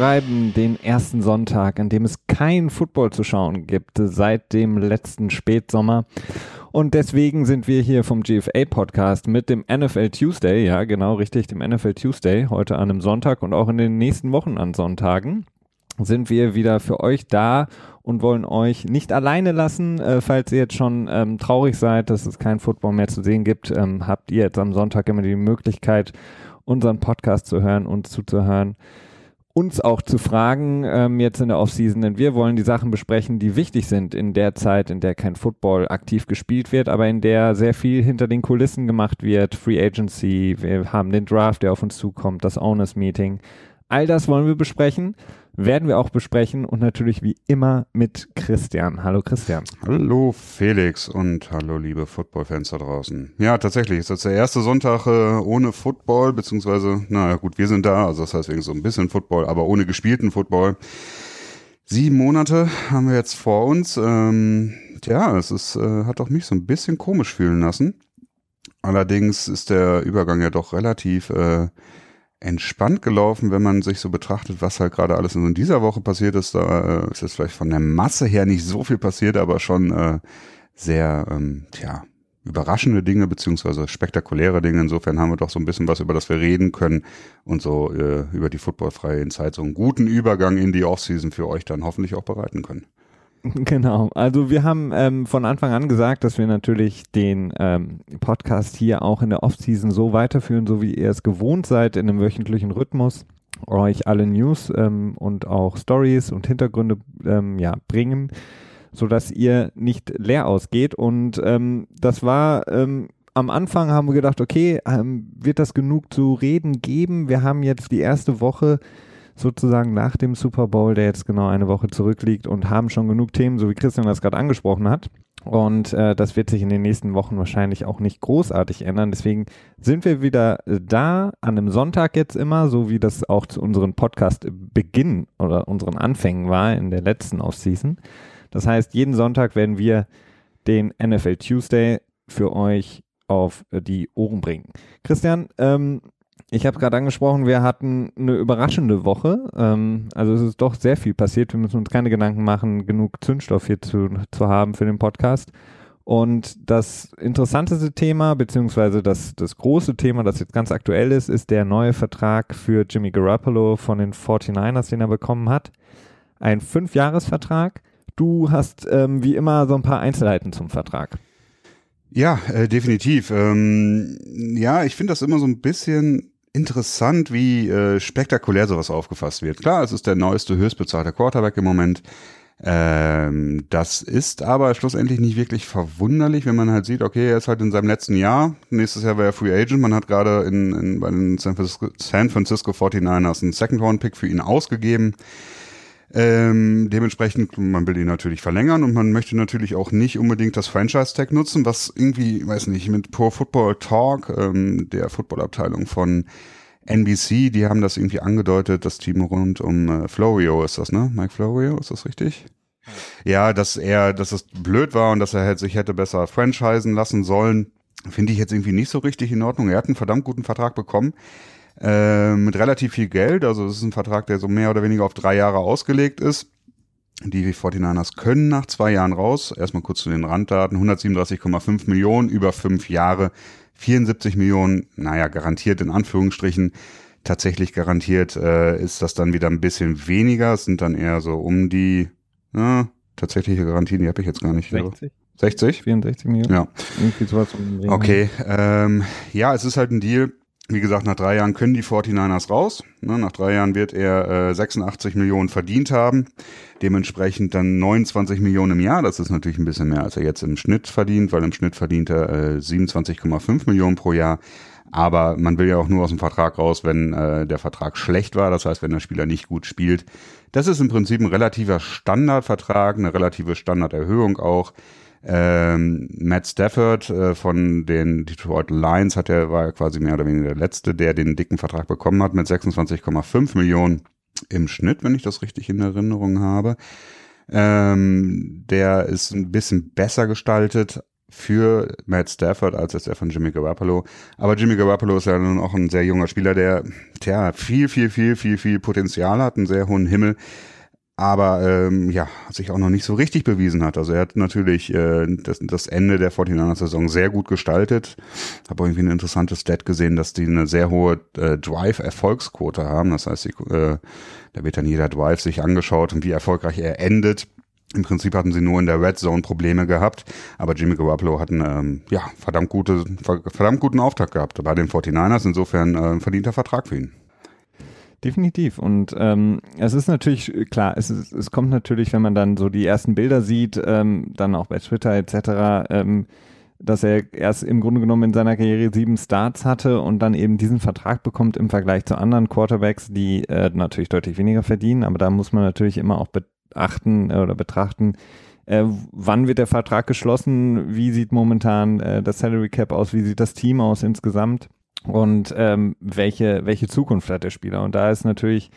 Wir schreiben den ersten Sonntag, an dem es kein Football zu schauen gibt seit dem letzten Spätsommer. Und deswegen sind wir hier vom GFA Podcast mit dem NFL Tuesday, ja genau richtig, dem NFL Tuesday, heute an einem Sonntag und auch in den nächsten Wochen an Sonntagen sind wir wieder für euch da und wollen euch nicht alleine lassen. Äh, falls ihr jetzt schon ähm, traurig seid, dass es kein Football mehr zu sehen gibt, ähm, habt ihr jetzt am Sonntag immer die Möglichkeit, unseren Podcast zu hören und zuzuhören uns auch zu fragen, ähm, jetzt in der Offseason, denn wir wollen die Sachen besprechen, die wichtig sind in der Zeit, in der kein Football aktiv gespielt wird, aber in der sehr viel hinter den Kulissen gemacht wird. Free Agency, wir haben den Draft, der auf uns zukommt, das Owners Meeting. All das wollen wir besprechen werden wir auch besprechen und natürlich wie immer mit Christian. Hallo Christian. Hallo Felix und hallo liebe Football-Fans da draußen. Ja, tatsächlich ist das der erste Sonntag äh, ohne Football, beziehungsweise, naja gut, wir sind da, also das heißt wegen so ein bisschen Football, aber ohne gespielten Football. Sieben Monate haben wir jetzt vor uns. Ähm, tja, es ist, äh, hat auch mich so ein bisschen komisch fühlen lassen. Allerdings ist der Übergang ja doch relativ äh, entspannt gelaufen, wenn man sich so betrachtet, was halt gerade alles in dieser Woche passiert ist. Da äh, ist jetzt vielleicht von der Masse her nicht so viel passiert, aber schon äh, sehr, ähm, tja, überraschende Dinge beziehungsweise spektakuläre Dinge. Insofern haben wir doch so ein bisschen was, über das wir reden können und so äh, über die footballfreie Zeit so einen guten Übergang in die Offseason für euch dann hoffentlich auch bereiten können. Genau, also wir haben ähm, von Anfang an gesagt, dass wir natürlich den ähm, Podcast hier auch in der Offseason so weiterführen, so wie ihr es gewohnt seid, in einem wöchentlichen Rhythmus euch alle News ähm, und auch Stories und Hintergründe ähm, ja, bringen, sodass ihr nicht leer ausgeht. Und ähm, das war ähm, am Anfang haben wir gedacht, okay, wird das genug zu reden geben? Wir haben jetzt die erste Woche sozusagen nach dem Super Bowl, der jetzt genau eine Woche zurückliegt und haben schon genug Themen, so wie Christian das gerade angesprochen hat. Und äh, das wird sich in den nächsten Wochen wahrscheinlich auch nicht großartig ändern. Deswegen sind wir wieder da an einem Sonntag jetzt immer, so wie das auch zu unserem Podcast-Beginn oder unseren Anfängen war in der letzten Offseason. Das heißt, jeden Sonntag werden wir den NFL Tuesday für euch auf die Ohren bringen. Christian, ähm, ich habe gerade angesprochen, wir hatten eine überraschende Woche. Ähm, also es ist doch sehr viel passiert. Wir müssen uns keine Gedanken machen, genug Zündstoff hier zu, zu haben für den Podcast. Und das interessanteste Thema, beziehungsweise das, das große Thema, das jetzt ganz aktuell ist, ist der neue Vertrag für Jimmy Garoppolo von den 49ers, den er bekommen hat. Ein Fünfjahresvertrag. Du hast ähm, wie immer so ein paar Einzelheiten zum Vertrag. Ja, äh, definitiv. Ähm, ja, ich finde das immer so ein bisschen interessant, wie äh, spektakulär sowas aufgefasst wird. Klar, es ist der neueste, höchstbezahlte Quarterback im Moment. Ähm, das ist aber schlussendlich nicht wirklich verwunderlich, wenn man halt sieht, okay, er ist halt in seinem letzten Jahr. Nächstes Jahr wäre er Free Agent. Man hat gerade in, in, bei den San Francisco, San Francisco 49ers einen Second-Round-Pick für ihn ausgegeben. Ähm, dementsprechend, man will ihn natürlich verlängern und man möchte natürlich auch nicht unbedingt das Franchise-Tag nutzen, was irgendwie, weiß nicht, mit Pro Football Talk, ähm, der Footballabteilung von NBC, die haben das irgendwie angedeutet, das Team rund um äh, Florio ist das, ne? Mike Florio, ist das richtig? Ja, dass er, dass es blöd war und dass er sich hätte besser franchisen lassen sollen, finde ich jetzt irgendwie nicht so richtig in Ordnung. Er hat einen verdammt guten Vertrag bekommen äh, mit relativ viel Geld. Also es ist ein Vertrag, der so mehr oder weniger auf drei Jahre ausgelegt ist. Die 49ers können nach zwei Jahren raus. Erstmal kurz zu den Randdaten. 137,5 Millionen über fünf Jahre. 74 Millionen, naja, garantiert in Anführungsstrichen. Tatsächlich garantiert äh, ist das dann wieder ein bisschen weniger. Es sind dann eher so um die na, tatsächliche Garantien, die habe ich jetzt gar nicht. 60? 60? 64 Millionen? Ja. Irgendwie sowas um okay, ähm, ja, es ist halt ein Deal wie gesagt, nach drei Jahren können die 49ers raus. Ne, nach drei Jahren wird er äh, 86 Millionen verdient haben. Dementsprechend dann 29 Millionen im Jahr. Das ist natürlich ein bisschen mehr, als er jetzt im Schnitt verdient, weil im Schnitt verdient er äh, 27,5 Millionen pro Jahr. Aber man will ja auch nur aus dem Vertrag raus, wenn äh, der Vertrag schlecht war. Das heißt, wenn der Spieler nicht gut spielt. Das ist im Prinzip ein relativer Standardvertrag, eine relative Standarderhöhung auch. Ähm, Matt Stafford äh, von den Detroit Lions hat er war quasi mehr oder weniger der letzte, der den dicken Vertrag bekommen hat mit 26,5 Millionen im Schnitt, wenn ich das richtig in Erinnerung habe. Ähm, der ist ein bisschen besser gestaltet für Matt Stafford als jetzt der von Jimmy Garoppolo. Aber Jimmy Garoppolo ist ja nun auch ein sehr junger Spieler, der tja, viel, viel, viel, viel, viel Potenzial hat, einen sehr hohen Himmel aber ähm, ja, sich auch noch nicht so richtig bewiesen hat. Also er hat natürlich äh, das, das Ende der 49er-Saison sehr gut gestaltet. Habe irgendwie ein interessantes Stat gesehen, dass die eine sehr hohe äh, Drive-Erfolgsquote haben. Das heißt, die, äh, da wird dann jeder Drive sich angeschaut und wie erfolgreich er endet. Im Prinzip hatten sie nur in der Red Zone Probleme gehabt, aber Jimmy Garoppolo hat einen ähm, ja, verdammt, gute, verdammt guten Auftakt gehabt bei den 49ers. Insofern äh, verdienter Vertrag für ihn. Definitiv. Und ähm, es ist natürlich, klar, es, ist, es kommt natürlich, wenn man dann so die ersten Bilder sieht, ähm, dann auch bei Twitter etc., ähm, dass er erst im Grunde genommen in seiner Karriere sieben Starts hatte und dann eben diesen Vertrag bekommt im Vergleich zu anderen Quarterbacks, die äh, natürlich deutlich weniger verdienen. Aber da muss man natürlich immer auch beachten äh, oder betrachten, äh, wann wird der Vertrag geschlossen, wie sieht momentan äh, das Salary Cap aus, wie sieht das Team aus insgesamt und ähm, welche, welche Zukunft hat der Spieler. Und da ist natürlich,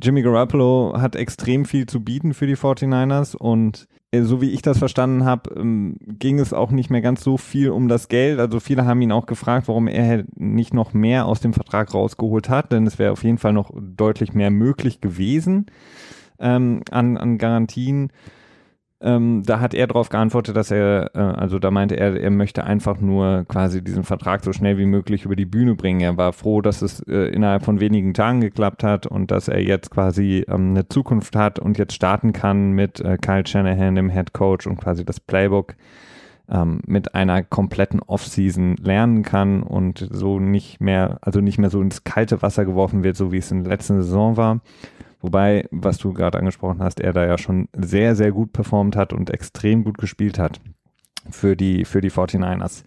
Jimmy Garoppolo hat extrem viel zu bieten für die 49ers und äh, so wie ich das verstanden habe, ähm, ging es auch nicht mehr ganz so viel um das Geld. Also viele haben ihn auch gefragt, warum er nicht noch mehr aus dem Vertrag rausgeholt hat, denn es wäre auf jeden Fall noch deutlich mehr möglich gewesen ähm, an, an Garantien. Ähm, da hat er darauf geantwortet, dass er, äh, also da meinte er, er möchte einfach nur quasi diesen Vertrag so schnell wie möglich über die Bühne bringen. Er war froh, dass es äh, innerhalb von wenigen Tagen geklappt hat und dass er jetzt quasi ähm, eine Zukunft hat und jetzt starten kann mit äh, Kyle Shanahan, dem Head Coach und quasi das Playbook ähm, mit einer kompletten Offseason lernen kann und so nicht mehr, also nicht mehr so ins kalte Wasser geworfen wird, so wie es in der letzten Saison war. Wobei, was du gerade angesprochen hast, er da ja schon sehr, sehr gut performt hat und extrem gut gespielt hat für die, für die 49ers.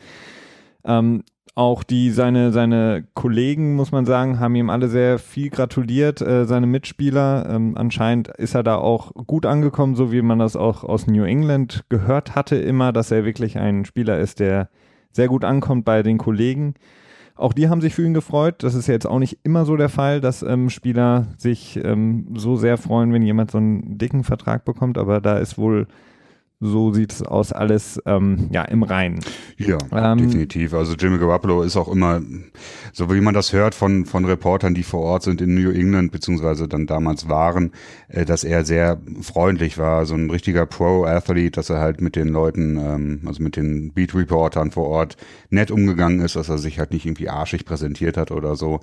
Ähm, auch die, seine, seine Kollegen, muss man sagen, haben ihm alle sehr viel gratuliert, äh, seine Mitspieler. Ähm, anscheinend ist er da auch gut angekommen, so wie man das auch aus New England gehört hatte immer, dass er wirklich ein Spieler ist, der sehr gut ankommt bei den Kollegen. Auch die haben sich für ihn gefreut. Das ist ja jetzt auch nicht immer so der Fall, dass ähm, Spieler sich ähm, so sehr freuen, wenn jemand so einen dicken Vertrag bekommt, aber da ist wohl so sieht es aus, alles ähm, ja im Reinen. Ja, ähm, definitiv. Also Jimmy Garoppolo ist auch immer, so wie man das hört von von Reportern, die vor Ort sind in New England beziehungsweise dann damals waren, äh, dass er sehr freundlich war, so ein richtiger Pro-Athlete, dass er halt mit den Leuten, ähm, also mit den Beat-Reportern vor Ort nett umgegangen ist, dass er sich halt nicht irgendwie arschig präsentiert hat oder so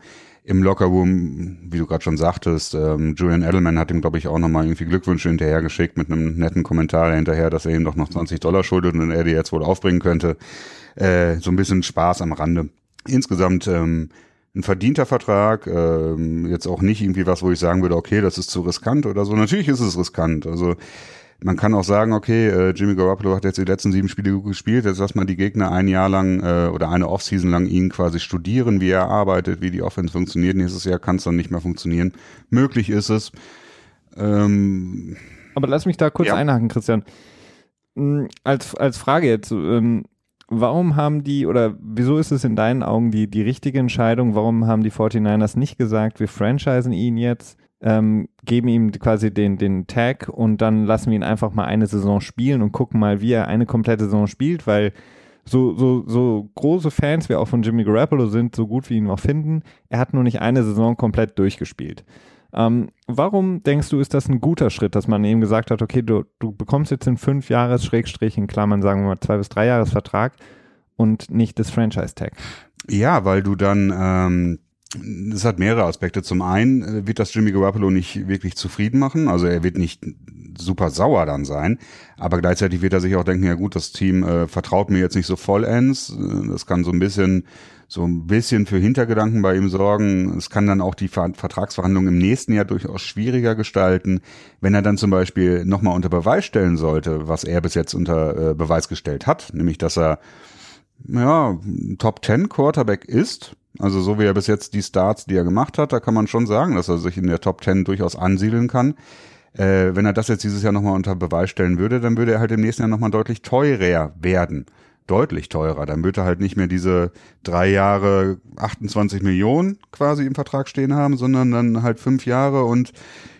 im Lockerroom, wie du gerade schon sagtest, ähm, Julian Edelman hat ihm, glaube ich, auch nochmal irgendwie Glückwünsche hinterhergeschickt mit einem netten Kommentar hinterher, dass er ihm doch noch 20 Dollar schuldet und er die jetzt wohl aufbringen könnte. Äh, so ein bisschen Spaß am Rande. Insgesamt ähm, ein verdienter Vertrag, ähm, jetzt auch nicht irgendwie was, wo ich sagen würde, okay, das ist zu riskant oder so. Natürlich ist es riskant. Also man kann auch sagen, okay, äh, Jimmy Garoppolo hat jetzt die letzten sieben Spiele gut gespielt, jetzt lass mal die Gegner ein Jahr lang äh, oder eine Offseason lang ihn quasi studieren, wie er arbeitet, wie die Offense funktioniert. Nächstes Jahr kann es dann nicht mehr funktionieren. Möglich ist es. Ähm, Aber lass mich da kurz ja. einhaken, Christian. Hm, als, als Frage jetzt, ähm, warum haben die, oder wieso ist es in deinen Augen die, die richtige Entscheidung, warum haben die 49ers nicht gesagt, wir franchisen ihn jetzt, ähm, geben ihm quasi den, den Tag und dann lassen wir ihn einfach mal eine Saison spielen und gucken mal, wie er eine komplette Saison spielt, weil so, so, so große Fans wir auch von Jimmy Garoppolo sind, so gut wie ihn auch finden, er hat nur nicht eine Saison komplett durchgespielt. Ähm, warum denkst du, ist das ein guter Schritt, dass man eben gesagt hat, okay, du, du bekommst jetzt den fünf Jahres Schrägstrich in Klammern, sagen wir mal zwei bis drei Jahres Vertrag und nicht das Franchise-Tag? Ja, weil du dann ähm, das hat mehrere Aspekte. Zum einen äh, wird das Jimmy Garoppolo nicht wirklich zufrieden machen. Also er wird nicht super sauer dann sein. Aber gleichzeitig wird er sich auch denken, ja gut, das Team äh, vertraut mir jetzt nicht so vollends. Äh, das kann so ein bisschen, so ein bisschen für Hintergedanken bei ihm sorgen. Es kann dann auch die Ver Vertragsverhandlungen im nächsten Jahr durchaus schwieriger gestalten. Wenn er dann zum Beispiel nochmal unter Beweis stellen sollte, was er bis jetzt unter äh, Beweis gestellt hat, nämlich dass er ja, Top 10 Quarterback ist, also so wie er bis jetzt die Starts, die er gemacht hat, da kann man schon sagen, dass er sich in der Top 10 durchaus ansiedeln kann. Äh, wenn er das jetzt dieses Jahr nochmal unter Beweis stellen würde, dann würde er halt im nächsten Jahr nochmal deutlich teurer werden. deutlich teurer. Dann wird er halt nicht mehr diese drei Jahre 28 Millionen quasi im Vertrag stehen haben, sondern dann halt fünf Jahre und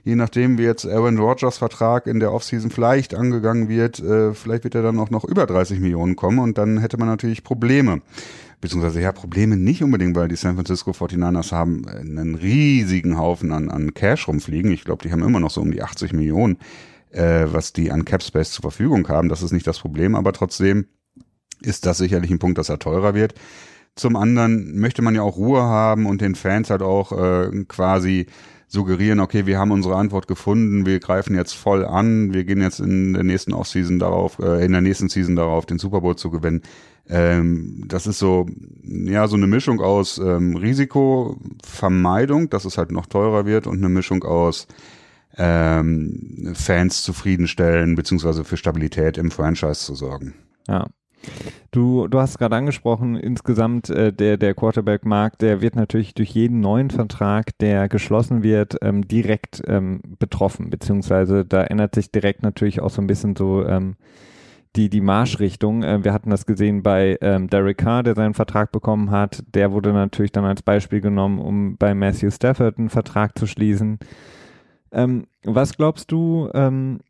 je nachdem, wie jetzt Aaron Rodgers Vertrag in der Offseason vielleicht angegangen wird, äh, vielleicht wird er dann auch noch über 30 Millionen kommen und dann hätte man natürlich Probleme. Beziehungsweise ja, Probleme nicht unbedingt, weil die San Francisco 49ers haben einen riesigen Haufen an, an Cash rumfliegen. Ich glaube, die haben immer noch so um die 80 Millionen, äh, was die an Cap Space zur Verfügung haben. Das ist nicht das Problem, aber trotzdem ist das sicherlich ein Punkt, dass er teurer wird. Zum anderen möchte man ja auch Ruhe haben und den Fans halt auch äh, quasi suggerieren, okay, wir haben unsere Antwort gefunden, wir greifen jetzt voll an, wir gehen jetzt in der nächsten Offseason darauf, äh, in der nächsten Season darauf, den Super Bowl zu gewinnen. Ähm, das ist so, ja, so eine Mischung aus ähm, Risikovermeidung, dass es halt noch teurer wird und eine Mischung aus ähm, Fans zufriedenstellen, beziehungsweise für Stabilität im Franchise zu sorgen. Ja, Du, du hast gerade angesprochen, insgesamt äh, der, der Quarterback-Markt, der wird natürlich durch jeden neuen Vertrag, der geschlossen wird, ähm, direkt ähm, betroffen, beziehungsweise da ändert sich direkt natürlich auch so ein bisschen so ähm, die, die Marschrichtung. Äh, wir hatten das gesehen bei ähm, Derek Carr, der seinen Vertrag bekommen hat. Der wurde natürlich dann als Beispiel genommen, um bei Matthew Stafford einen Vertrag zu schließen. Ähm, was glaubst du, ähm,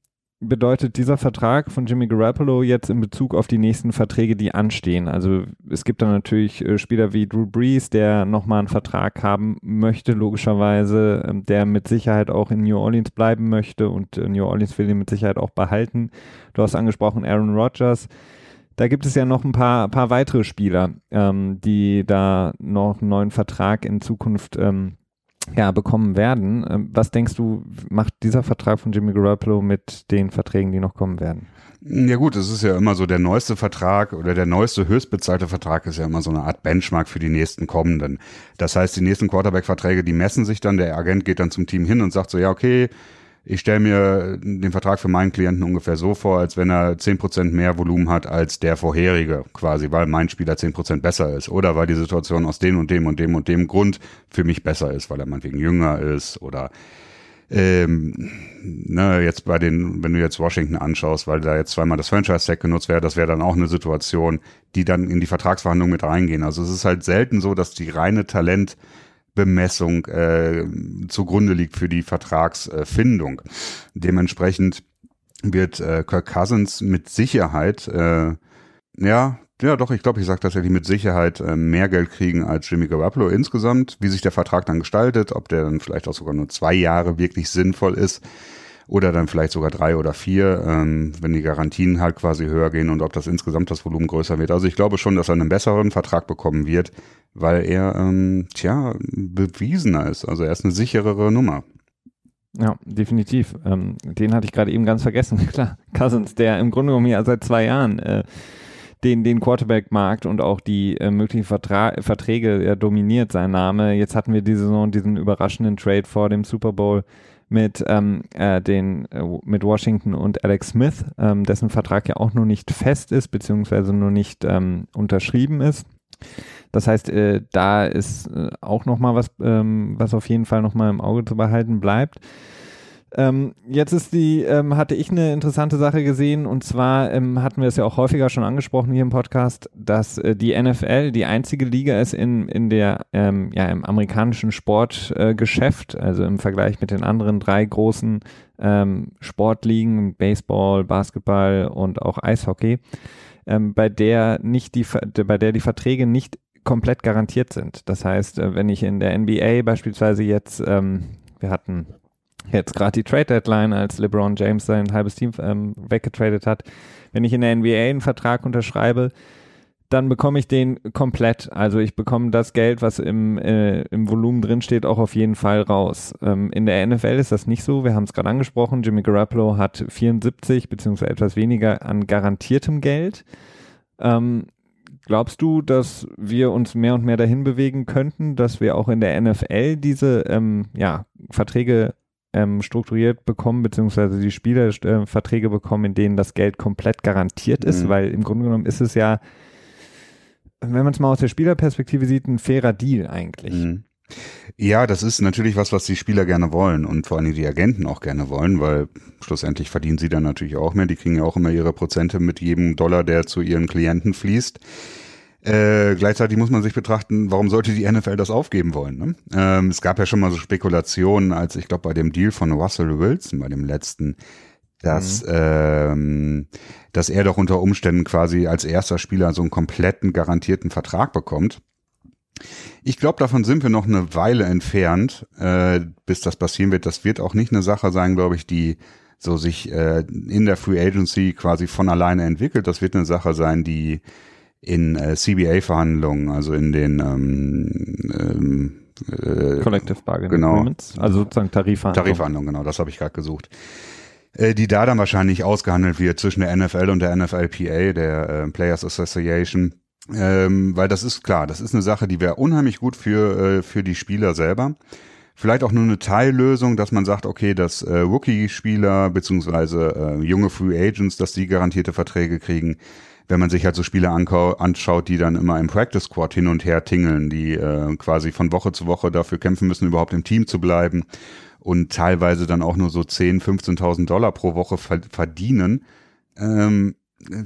bedeutet dieser Vertrag von Jimmy Garoppolo jetzt in Bezug auf die nächsten Verträge, die anstehen? Also es gibt dann natürlich äh, Spieler wie Drew Brees, der nochmal einen Vertrag haben möchte, logischerweise, ähm, der mit Sicherheit auch in New Orleans bleiben möchte und äh, New Orleans will ihn mit Sicherheit auch behalten. Du hast angesprochen Aaron Rodgers. Da gibt es ja noch ein paar, paar weitere Spieler, ähm, die da noch einen neuen Vertrag in Zukunft ähm, ja, bekommen werden. Ähm, was denkst du, macht dieser Vertrag von Jimmy Garoppolo mit den Verträgen, die noch kommen werden? Ja gut, es ist ja immer so, der neueste Vertrag oder der neueste höchstbezahlte Vertrag ist ja immer so eine Art Benchmark für die nächsten kommenden. Das heißt, die nächsten Quarterback-Verträge, die messen sich dann, der Agent geht dann zum Team hin und sagt so, ja okay, ich stelle mir den Vertrag für meinen Klienten ungefähr so vor, als wenn er zehn Prozent mehr Volumen hat als der vorherige, quasi, weil mein Spieler zehn Prozent besser ist oder weil die Situation aus dem und dem und dem und dem Grund für mich besser ist, weil er meinetwegen jünger ist oder ähm, ne, jetzt bei den, wenn du jetzt Washington anschaust, weil da jetzt zweimal das Franchise-Tag genutzt wäre, das wäre dann auch eine Situation, die dann in die Vertragsverhandlungen mit reingehen. Also es ist halt selten so, dass die reine Talent Bemessung äh, zugrunde liegt für die Vertragsfindung. Dementsprechend wird äh, Kirk Cousins mit Sicherheit, äh, ja, ja doch, ich glaube, ich sage tatsächlich mit Sicherheit äh, mehr Geld kriegen als Jimmy Garoppolo insgesamt. Wie sich der Vertrag dann gestaltet, ob der dann vielleicht auch sogar nur zwei Jahre wirklich sinnvoll ist, oder dann vielleicht sogar drei oder vier, ähm, wenn die Garantien halt quasi höher gehen und ob das insgesamt das Volumen größer wird. Also ich glaube schon, dass er einen besseren Vertrag bekommen wird, weil er, ähm, tja, bewiesener ist. Also er ist eine sicherere Nummer. Ja, definitiv. Ähm, den hatte ich gerade eben ganz vergessen. Klar, Cousins, der im Grunde genommen ja seit zwei Jahren äh, den, den Quarterback-Markt und auch die äh, möglichen Vertra Verträge er dominiert, sein Name. Jetzt hatten wir diese Saison diesen überraschenden Trade vor dem Super Bowl mit ähm, äh, den äh, mit Washington und Alex Smith, ähm, dessen Vertrag ja auch noch nicht fest ist beziehungsweise nur nicht ähm, unterschrieben ist. Das heißt, äh, da ist äh, auch noch mal was, ähm, was auf jeden Fall noch mal im Auge zu behalten bleibt. Ähm, jetzt ist die, ähm, hatte ich eine interessante Sache gesehen und zwar ähm, hatten wir es ja auch häufiger schon angesprochen hier im Podcast, dass äh, die NFL die einzige Liga ist in, in der, ähm, ja, im amerikanischen Sportgeschäft, äh, also im Vergleich mit den anderen drei großen ähm, Sportligen, Baseball, Basketball und auch Eishockey, ähm, bei der nicht die, bei der die Verträge nicht komplett garantiert sind. Das heißt, äh, wenn ich in der NBA beispielsweise jetzt, wir hatten jetzt gerade die Trade Deadline, als LeBron James sein halbes Team ähm, weggetradet hat. Wenn ich in der NBA einen Vertrag unterschreibe, dann bekomme ich den komplett. Also ich bekomme das Geld, was im, äh, im Volumen drinsteht, auch auf jeden Fall raus. Ähm, in der NFL ist das nicht so. Wir haben es gerade angesprochen. Jimmy Garoppolo hat 74 beziehungsweise etwas weniger an garantiertem Geld. Ähm, glaubst du, dass wir uns mehr und mehr dahin bewegen könnten, dass wir auch in der NFL diese ähm, ja, Verträge ähm, strukturiert bekommen, beziehungsweise die Spieler äh, Verträge bekommen, in denen das Geld komplett garantiert ist, mhm. weil im Grunde genommen ist es ja, wenn man es mal aus der Spielerperspektive sieht, ein fairer Deal eigentlich. Mhm. Ja, das ist natürlich was, was die Spieler gerne wollen und vor allem die Agenten auch gerne wollen, weil schlussendlich verdienen sie dann natürlich auch mehr. Die kriegen ja auch immer ihre Prozente mit jedem Dollar, der zu ihren Klienten fließt. Äh, gleichzeitig muss man sich betrachten, warum sollte die NFL das aufgeben wollen? Ne? Ähm, es gab ja schon mal so Spekulationen, als ich glaube bei dem Deal von Russell Wilson, bei dem letzten, dass, mhm. ähm, dass er doch unter Umständen quasi als erster Spieler so einen kompletten garantierten Vertrag bekommt. Ich glaube, davon sind wir noch eine Weile entfernt, äh, bis das passieren wird. Das wird auch nicht eine Sache sein, glaube ich, die so sich äh, in der Free Agency quasi von alleine entwickelt. Das wird eine Sache sein, die in äh, CBA-Verhandlungen, also in den ähm, ähm, äh, Collective Bargaining genau, Agreements, also sozusagen Tarifverhandlungen. Tarifverhandlungen, genau, das habe ich gerade gesucht. Äh, die da dann wahrscheinlich ausgehandelt wird zwischen der NFL und der NFLPA, der äh, Players Association. Ähm, weil das ist klar, das ist eine Sache, die wäre unheimlich gut für, äh, für die Spieler selber. Vielleicht auch nur eine Teillösung, dass man sagt, okay, dass äh, Rookie-Spieler beziehungsweise äh, junge Free Agents, dass die garantierte Verträge kriegen wenn man sich halt so Spiele anschaut, die dann immer im Practice Squad hin und her tingeln, die äh, quasi von Woche zu Woche dafür kämpfen müssen, überhaupt im Team zu bleiben und teilweise dann auch nur so 10, 15.000 Dollar pro Woche verdienen, ähm,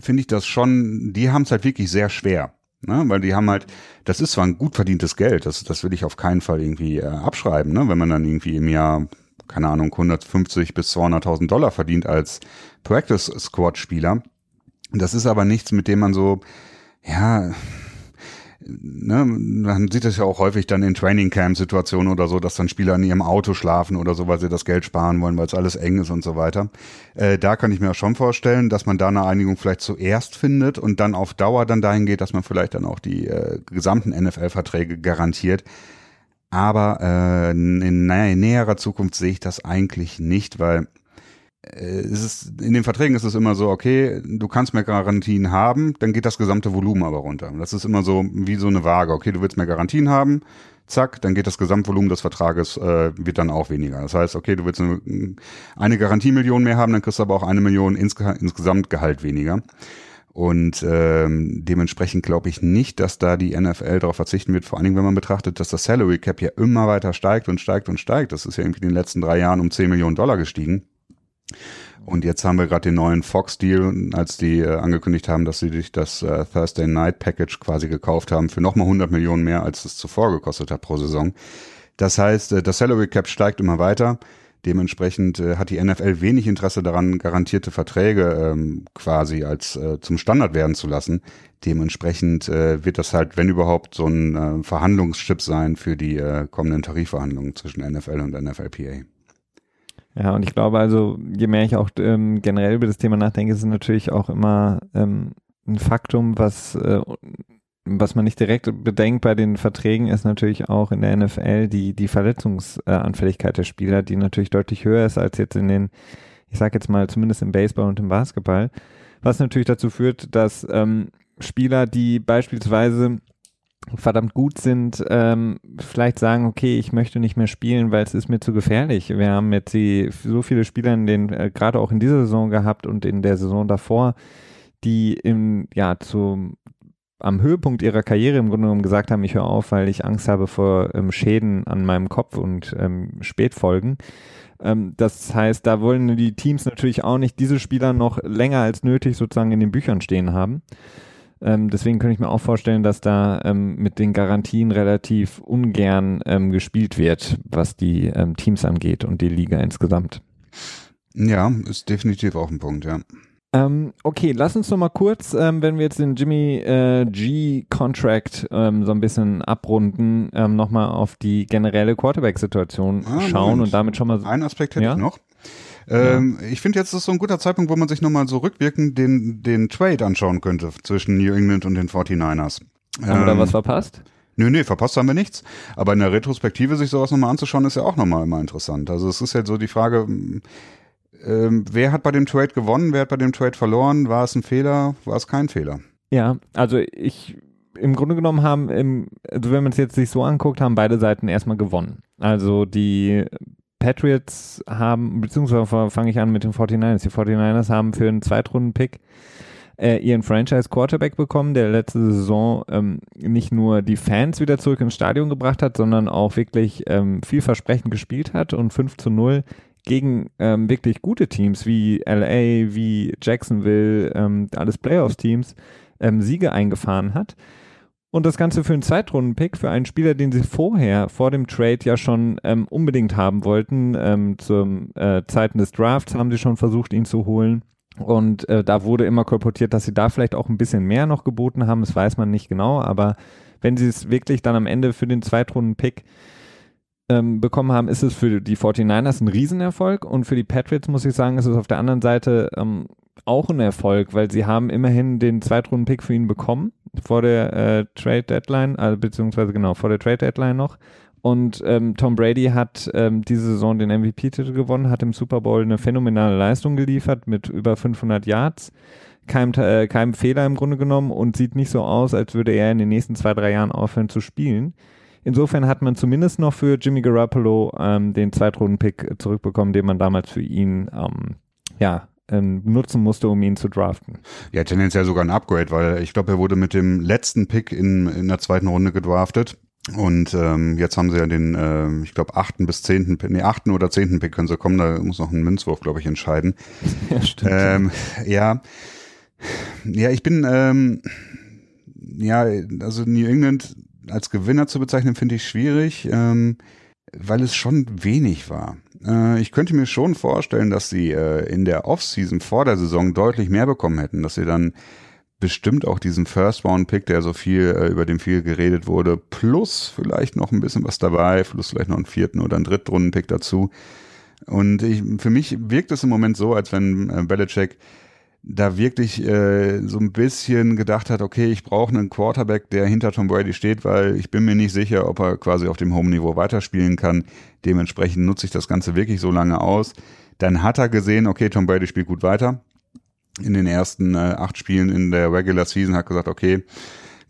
finde ich das schon, die haben es halt wirklich sehr schwer. Ne? Weil die haben halt, das ist zwar ein gut verdientes Geld, das, das will ich auf keinen Fall irgendwie äh, abschreiben, ne? wenn man dann irgendwie im Jahr, keine Ahnung, 150 bis 200.000 Dollar verdient als Practice Squad Spieler. Das ist aber nichts, mit dem man so, ja, ne, man sieht es ja auch häufig dann in Training Camp Situationen oder so, dass dann Spieler in ihrem Auto schlafen oder so, weil sie das Geld sparen wollen, weil es alles eng ist und so weiter. Äh, da kann ich mir schon vorstellen, dass man da eine Einigung vielleicht zuerst findet und dann auf Dauer dann dahin geht, dass man vielleicht dann auch die äh, gesamten NFL-Verträge garantiert. Aber äh, in näherer Zukunft sehe ich das eigentlich nicht, weil ist, in den Verträgen ist es immer so, okay, du kannst mehr Garantien haben, dann geht das gesamte Volumen aber runter. Das ist immer so wie so eine Waage. Okay, du willst mehr Garantien haben, zack, dann geht das Gesamtvolumen des Vertrages, äh, wird dann auch weniger. Das heißt, okay, du willst eine, eine Garantiemillion mehr haben, dann kriegst du aber auch eine Million insge insgesamt Gehalt weniger. Und ähm, dementsprechend glaube ich nicht, dass da die NFL darauf verzichten wird, vor allen Dingen, wenn man betrachtet, dass das Salary Cap ja immer weiter steigt und steigt und steigt. Das ist ja irgendwie in den letzten drei Jahren um 10 Millionen Dollar gestiegen. Und jetzt haben wir gerade den neuen Fox-Deal, als die äh, angekündigt haben, dass sie sich das äh, Thursday Night Package quasi gekauft haben für nochmal 100 Millionen mehr, als es zuvor gekostet hat pro Saison. Das heißt, äh, das Salary Cap steigt immer weiter. Dementsprechend äh, hat die NFL wenig Interesse daran, garantierte Verträge ähm, quasi als äh, zum Standard werden zu lassen. Dementsprechend äh, wird das halt, wenn überhaupt, so ein Verhandlungschip sein für die kommenden Tarifverhandlungen zwischen NFL und NFLPA. Ja, und ich glaube also, je mehr ich auch ähm, generell über das Thema nachdenke, ist es natürlich auch immer ähm, ein Faktum, was, äh, was man nicht direkt bedenkt bei den Verträgen, ist natürlich auch in der NFL die, die Verletzungsanfälligkeit der Spieler, die natürlich deutlich höher ist als jetzt in den, ich sag jetzt mal, zumindest im Baseball und im Basketball. Was natürlich dazu führt, dass ähm, Spieler, die beispielsweise verdammt gut sind, ähm, vielleicht sagen, okay, ich möchte nicht mehr spielen, weil es ist mir zu gefährlich. Wir haben jetzt die, so viele Spieler in den, äh, gerade auch in dieser Saison gehabt und in der Saison davor, die im, ja, zu, am Höhepunkt ihrer Karriere im Grunde genommen gesagt haben, ich höre auf, weil ich Angst habe vor ähm, Schäden an meinem Kopf und ähm, Spätfolgen. Ähm, das heißt, da wollen die Teams natürlich auch nicht diese Spieler noch länger als nötig sozusagen in den Büchern stehen haben. Ähm, deswegen könnte ich mir auch vorstellen, dass da ähm, mit den Garantien relativ ungern ähm, gespielt wird, was die ähm, Teams angeht und die Liga insgesamt. Ja, ist definitiv auch ein Punkt, ja. Ähm, okay, lass uns noch mal kurz, ähm, wenn wir jetzt den Jimmy äh, G Contract so ein bisschen abrunden, ähm, noch mal auf die generelle Quarterback-Situation ah, schauen Moment. und damit schon mal. Ein Aspekt hätte ja? ich noch. Ähm, ja. Ich finde jetzt ist so ein guter Zeitpunkt, wo man sich nochmal so rückwirkend den, den Trade anschauen könnte zwischen New England und den 49ers. Haben wir da was verpasst? Nö, nö, verpasst haben wir nichts. Aber in der Retrospektive sich sowas nochmal anzuschauen, ist ja auch nochmal immer interessant. Also es ist ja so die Frage, ähm, wer hat bei dem Trade gewonnen, wer hat bei dem Trade verloren? War es ein Fehler, war es kein Fehler? Ja, also ich im Grunde genommen haben, im, also wenn man es jetzt sich so anguckt, haben beide Seiten erstmal gewonnen. Also die Patriots haben, beziehungsweise fange ich an mit den 49ers. Die 49ers haben für einen Zweitrunden-Pick äh, ihren Franchise-Quarterback bekommen, der letzte Saison ähm, nicht nur die Fans wieder zurück ins Stadion gebracht hat, sondern auch wirklich ähm, vielversprechend gespielt hat und 5 zu 0 gegen ähm, wirklich gute Teams wie LA, wie Jacksonville, ähm, alles Playoffs-Teams, ähm, Siege eingefahren hat. Und das Ganze für einen Zweitrunden-Pick, für einen Spieler, den sie vorher, vor dem Trade ja schon ähm, unbedingt haben wollten. Ähm, zum äh, Zeiten des Drafts haben sie schon versucht, ihn zu holen. Und äh, da wurde immer kolportiert, dass sie da vielleicht auch ein bisschen mehr noch geboten haben. Das weiß man nicht genau. Aber wenn sie es wirklich dann am Ende für den Zweitrunden-Pick ähm, bekommen haben, ist es für die 49ers ein Riesenerfolg. Und für die Patriots, muss ich sagen, ist es auf der anderen Seite ähm, auch ein Erfolg, weil sie haben immerhin den Zweitrunden-Pick für ihn bekommen vor der äh, Trade Deadline, also beziehungsweise genau vor der Trade Deadline noch. Und ähm, Tom Brady hat ähm, diese Saison den MVP-Titel gewonnen, hat im Super Bowl eine phänomenale Leistung geliefert mit über 500 Yards, keinem, äh, keinem Fehler im Grunde genommen und sieht nicht so aus, als würde er in den nächsten zwei, drei Jahren aufhören zu spielen. Insofern hat man zumindest noch für Jimmy Garoppolo ähm, den Zweitrunden-Pick zurückbekommen, den man damals für ihn ähm, ja, ähm, nutzen musste, um ihn zu draften. Ja, tendenziell sogar ein Upgrade, weil ich glaube, er wurde mit dem letzten Pick in, in der zweiten Runde gedraftet. Und ähm, jetzt haben sie ja den, äh, ich glaube, achten bis zehnten, nee, achten oder zehnten Pick können sie kommen, da muss noch ein Münzwurf, glaube ich, entscheiden. Ja, stimmt. Ähm, ja. ja, ich bin, ähm, ja, also New England als Gewinner zu bezeichnen, finde ich schwierig, ähm, weil es schon wenig war. Äh, ich könnte mir schon vorstellen, dass sie äh, in der Offseason vor der Saison deutlich mehr bekommen hätten, dass sie dann bestimmt auch diesen First-Round-Pick, der so viel, äh, über den viel geredet wurde, plus vielleicht noch ein bisschen was dabei, plus vielleicht noch einen vierten oder einen Drittrunden-Pick dazu. Und ich, für mich wirkt es im Moment so, als wenn Belichick da wirklich äh, so ein bisschen gedacht hat, okay, ich brauche einen Quarterback, der hinter Tom Brady steht, weil ich bin mir nicht sicher, ob er quasi auf dem Home-Niveau weiterspielen kann. Dementsprechend nutze ich das Ganze wirklich so lange aus. Dann hat er gesehen, okay, Tom Brady spielt gut weiter. In den ersten äh, acht Spielen in der Regular Season hat gesagt, okay,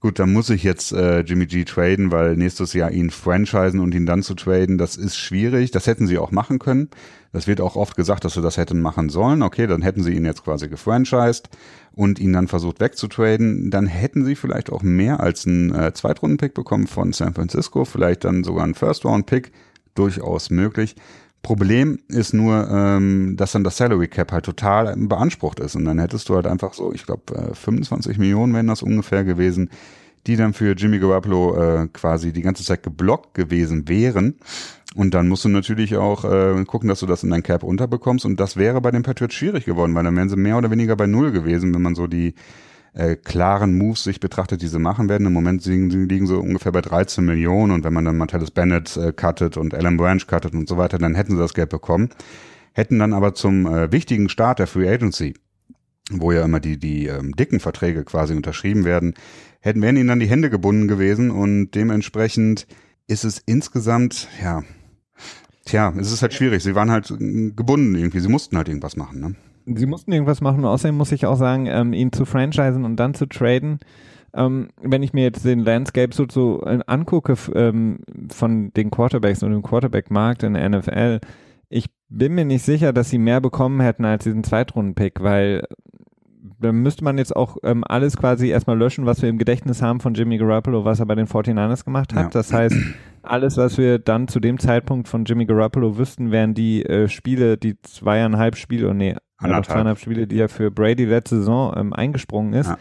gut, dann muss ich jetzt äh, Jimmy G traden, weil nächstes Jahr ihn franchisen und ihn dann zu traden, das ist schwierig. Das hätten sie auch machen können. Das wird auch oft gesagt, dass sie das hätten machen sollen. Okay, dann hätten sie ihn jetzt quasi gefranchised und ihn dann versucht wegzutraden. Dann hätten sie vielleicht auch mehr als einen äh, Zweitrunden-Pick bekommen von San Francisco, vielleicht dann sogar einen First-Round-Pick. Durchaus möglich. Problem ist nur, ähm, dass dann das Salary Cap halt total beansprucht ist. Und dann hättest du halt einfach so, ich glaube, äh, 25 Millionen wären das ungefähr gewesen, die dann für Jimmy Garoppolo äh, quasi die ganze Zeit geblockt gewesen wären. Und dann musst du natürlich auch äh, gucken, dass du das in dein Cap unterbekommst. Und das wäre bei den Patriots schwierig geworden, weil dann wären sie mehr oder weniger bei Null gewesen, wenn man so die äh, klaren Moves sich betrachtet, die sie machen werden. Im Moment liegen, liegen so ungefähr bei 13 Millionen. Und wenn man dann Martellus Bennett äh, cuttet und Alan Branch cuttet und so weiter, dann hätten sie das Geld bekommen. Hätten dann aber zum äh, wichtigen Start der Free Agency, wo ja immer die, die ähm, dicken Verträge quasi unterschrieben werden, hätten wären ihnen dann die Hände gebunden gewesen und dementsprechend ist es insgesamt, ja, tja, es ist halt schwierig. Sie waren halt gebunden irgendwie. Sie mussten halt irgendwas machen, ne? Sie mussten irgendwas machen. Außerdem muss ich auch sagen, ähm, ihn zu franchisen und dann zu traden. Ähm, wenn ich mir jetzt den Landscape so, so äh, angucke ähm, von den Quarterbacks und dem Quarterback-Markt in der NFL, ich bin mir nicht sicher, dass sie mehr bekommen hätten als diesen Zweitrunden-Pick, weil da müsste man jetzt auch ähm, alles quasi erstmal löschen, was wir im Gedächtnis haben von Jimmy Garoppolo, was er bei den 49ers gemacht hat. Ja. Das heißt, alles, was wir dann zu dem Zeitpunkt von Jimmy Garoppolo wüssten, wären die äh, Spiele, die zweieinhalb Spiele, oh nee, zweieinhalb Spiele, die er für Brady letzte Saison ähm, eingesprungen ist. Ja.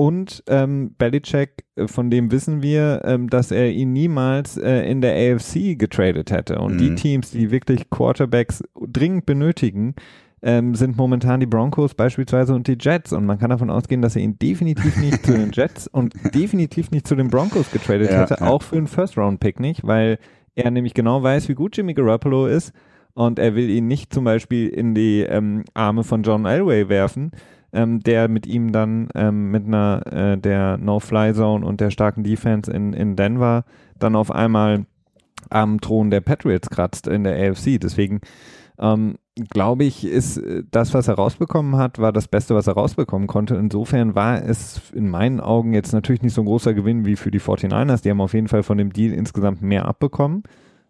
Und ähm, Belichick, äh, von dem wissen wir, ähm, dass er ihn niemals äh, in der AFC getradet hätte. Und mhm. die Teams, die wirklich Quarterbacks dringend benötigen, ähm, sind momentan die Broncos beispielsweise und die Jets. Und man kann davon ausgehen, dass er ihn definitiv nicht zu den Jets und definitiv nicht zu den Broncos getradet ja, hätte, ja. auch für einen First-Round-Pick nicht, weil er nämlich genau weiß, wie gut Jimmy Garoppolo ist und er will ihn nicht zum Beispiel in die ähm, Arme von John Elway werfen, ähm, der mit ihm dann ähm, mit einer äh, der No-Fly-Zone und der starken Defense in, in Denver dann auf einmal am Thron der Patriots kratzt in der AFC. Deswegen ähm, glaube ich, ist äh, das, was er rausbekommen hat, war das Beste, was er rausbekommen konnte. Insofern war es in meinen Augen jetzt natürlich nicht so ein großer Gewinn wie für die 49ers. Die haben auf jeden Fall von dem Deal insgesamt mehr abbekommen.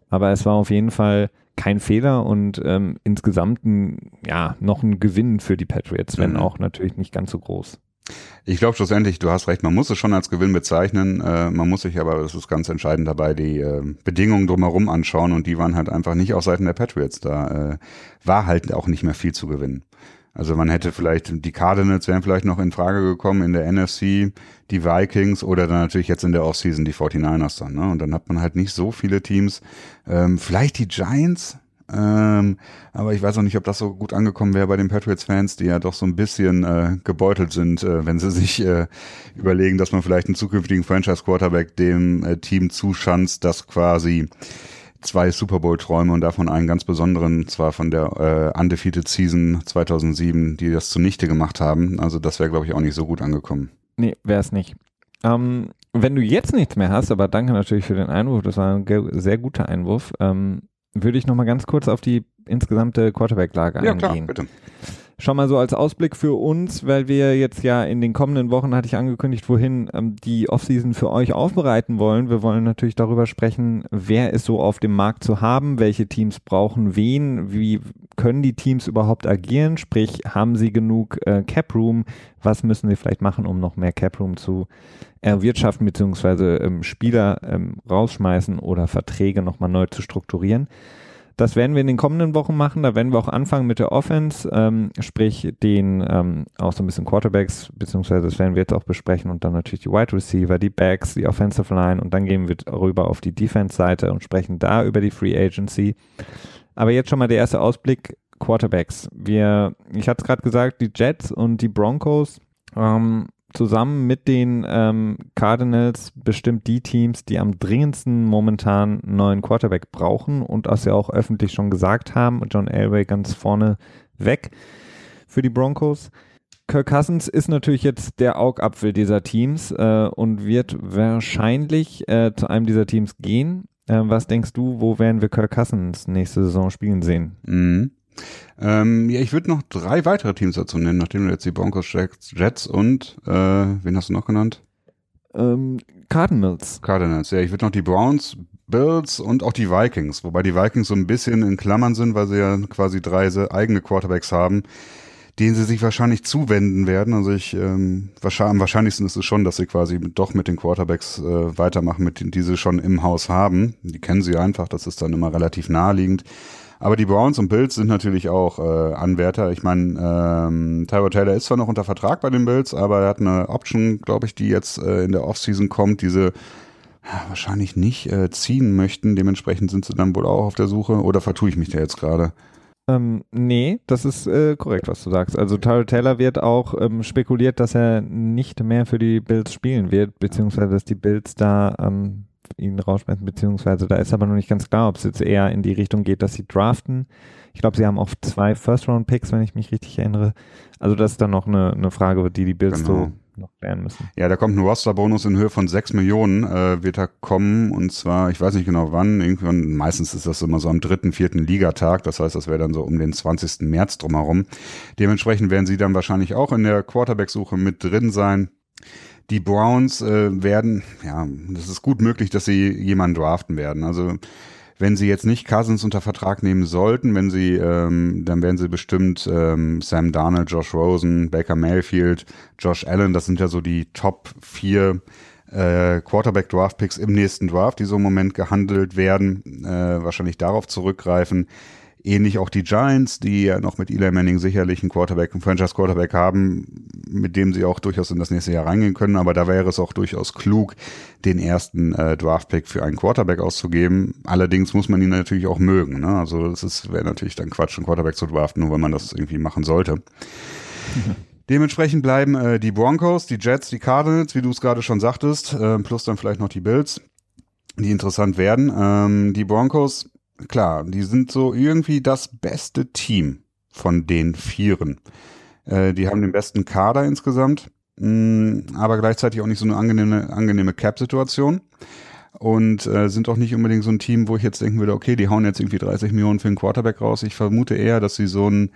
Aber es war auf jeden Fall kein Fehler und ähm, insgesamt ein, ja, noch ein Gewinn für die Patriots, wenn mhm. auch natürlich nicht ganz so groß. Ich glaube schlussendlich, du hast recht, man muss es schon als Gewinn bezeichnen. Äh, man muss sich aber, das ist ganz entscheidend dabei, die äh, Bedingungen drumherum anschauen und die waren halt einfach nicht auf Seiten der Patriots. Da äh, war halt auch nicht mehr viel zu gewinnen. Also man hätte vielleicht, die Cardinals wären vielleicht noch in Frage gekommen in der NFC, die Vikings oder dann natürlich jetzt in der Offseason die 49ers dann. Ne? Und dann hat man halt nicht so viele Teams. Ähm, vielleicht die Giants, ähm, aber ich weiß auch nicht, ob das so gut angekommen wäre bei den Patriots-Fans, die ja doch so ein bisschen äh, gebeutelt sind, äh, wenn sie sich äh, überlegen, dass man vielleicht einen zukünftigen Franchise-Quarterback dem äh, Team zuschanzt, das quasi zwei Super Bowl-Träume und davon einen ganz besonderen, zwar von der äh, Undefeated Season 2007, die das zunichte gemacht haben. Also das wäre, glaube ich, auch nicht so gut angekommen. Nee, wäre es nicht. Ähm, wenn du jetzt nichts mehr hast, aber danke natürlich für den Einwurf, das war ein sehr guter Einwurf, ähm, würde ich nochmal ganz kurz auf die insgesamte Quarterback-Lage eingehen. Ja, klar, bitte schon mal so als Ausblick für uns, weil wir jetzt ja in den kommenden Wochen, hatte ich angekündigt, wohin ähm, die Offseason für euch aufbereiten wollen. Wir wollen natürlich darüber sprechen, wer ist so auf dem Markt zu haben, welche Teams brauchen wen, wie können die Teams überhaupt agieren, sprich, haben sie genug äh, Cap Room, was müssen sie vielleicht machen, um noch mehr Cap Room zu erwirtschaften, beziehungsweise ähm, Spieler ähm, rausschmeißen oder Verträge nochmal neu zu strukturieren. Das werden wir in den kommenden Wochen machen. Da werden wir auch anfangen mit der Offense, ähm, sprich den ähm, auch so ein bisschen Quarterbacks, beziehungsweise das werden wir jetzt auch besprechen und dann natürlich die Wide Receiver, die Backs, die Offensive Line und dann gehen wir rüber auf die Defense-Seite und sprechen da über die Free Agency. Aber jetzt schon mal der erste Ausblick. Quarterbacks. Wir, ich hatte es gerade gesagt, die Jets und die Broncos ähm, zusammen mit den ähm, Cardinals bestimmt die Teams, die am dringendsten momentan einen neuen Quarterback brauchen und das ja auch öffentlich schon gesagt haben. John Elway ganz vorne weg für die Broncos. Kirk Cousins ist natürlich jetzt der Augapfel dieser Teams äh, und wird wahrscheinlich äh, zu einem dieser Teams gehen. Äh, was denkst du, wo werden wir Kirk Cousins nächste Saison spielen sehen? Mhm. Ähm, ja, ich würde noch drei weitere Teams dazu nennen, nachdem du jetzt die Broncos, Jets, und äh, wen hast du noch genannt? Ähm, Cardinals. Cardinals, ja, ich würde noch die Browns, Bills und auch die Vikings, wobei die Vikings so ein bisschen in Klammern sind, weil sie ja quasi drei eigene Quarterbacks haben, denen sie sich wahrscheinlich zuwenden werden. Also ich ähm, wahrscheinlich, am wahrscheinlichsten ist es schon, dass sie quasi doch mit den Quarterbacks äh, weitermachen, mit denen, die sie schon im Haus haben. Die kennen sie einfach, das ist dann immer relativ naheliegend. Aber die Browns und Bills sind natürlich auch äh, Anwärter. Ich meine, ähm, Tyrod Taylor ist zwar noch unter Vertrag bei den Bills, aber er hat eine Option, glaube ich, die jetzt äh, in der Offseason kommt, diese ja, wahrscheinlich nicht äh, ziehen möchten. Dementsprechend sind sie dann wohl auch auf der Suche. Oder vertue ich mich da jetzt gerade? Ähm, nee, das ist äh, korrekt, was du sagst. Also Tyrell Taylor wird auch ähm, spekuliert, dass er nicht mehr für die Bills spielen wird, beziehungsweise dass die Bills da ähm, ihn rausschmeißen, beziehungsweise da ist aber noch nicht ganz klar, ob es jetzt eher in die Richtung geht, dass sie draften. Ich glaube, sie haben auch zwei First-Round-Picks, wenn ich mich richtig erinnere. Also das ist dann noch eine, eine Frage, die die Bills genau. so noch klären müssen. Ja, da kommt ein Roster-Bonus in Höhe von 6 Millionen, äh, wird da kommen und zwar, ich weiß nicht genau wann, irgendwann, meistens ist das immer so am dritten, vierten Ligatag, das heißt, das wäre dann so um den 20. März drumherum. Dementsprechend werden sie dann wahrscheinlich auch in der Quarterback-Suche mit drin sein die Browns äh, werden, ja, das ist gut möglich, dass sie jemanden draften werden. Also wenn sie jetzt nicht Cousins unter Vertrag nehmen sollten, wenn sie, ähm, dann werden sie bestimmt ähm, Sam Darnold, Josh Rosen, Baker Mayfield, Josh Allen, das sind ja so die Top vier äh, Quarterback Draft Picks im nächsten Draft, die so im Moment gehandelt werden, äh, wahrscheinlich darauf zurückgreifen. Ähnlich auch die Giants, die ja noch mit Eli Manning sicherlich einen Quarterback, einen Franchise-Quarterback haben, mit dem sie auch durchaus in das nächste Jahr reingehen können. Aber da wäre es auch durchaus klug, den ersten äh, Draft-Pick für einen Quarterback auszugeben. Allerdings muss man ihn natürlich auch mögen. Ne? Also das wäre natürlich dann Quatsch, einen Quarterback zu draften, nur wenn man das irgendwie machen sollte. Mhm. Dementsprechend bleiben äh, die Broncos, die Jets, die Cardinals, wie du es gerade schon sagtest, äh, plus dann vielleicht noch die Bills, die interessant werden. Ähm, die Broncos klar, die sind so irgendwie das beste Team von den Vieren. Äh, die haben den besten Kader insgesamt, mm, aber gleichzeitig auch nicht so eine angenehme, angenehme Cap-Situation. Und äh, sind auch nicht unbedingt so ein Team, wo ich jetzt denken würde, okay, die hauen jetzt irgendwie 30 Millionen für einen Quarterback raus. Ich vermute eher, dass sie so ein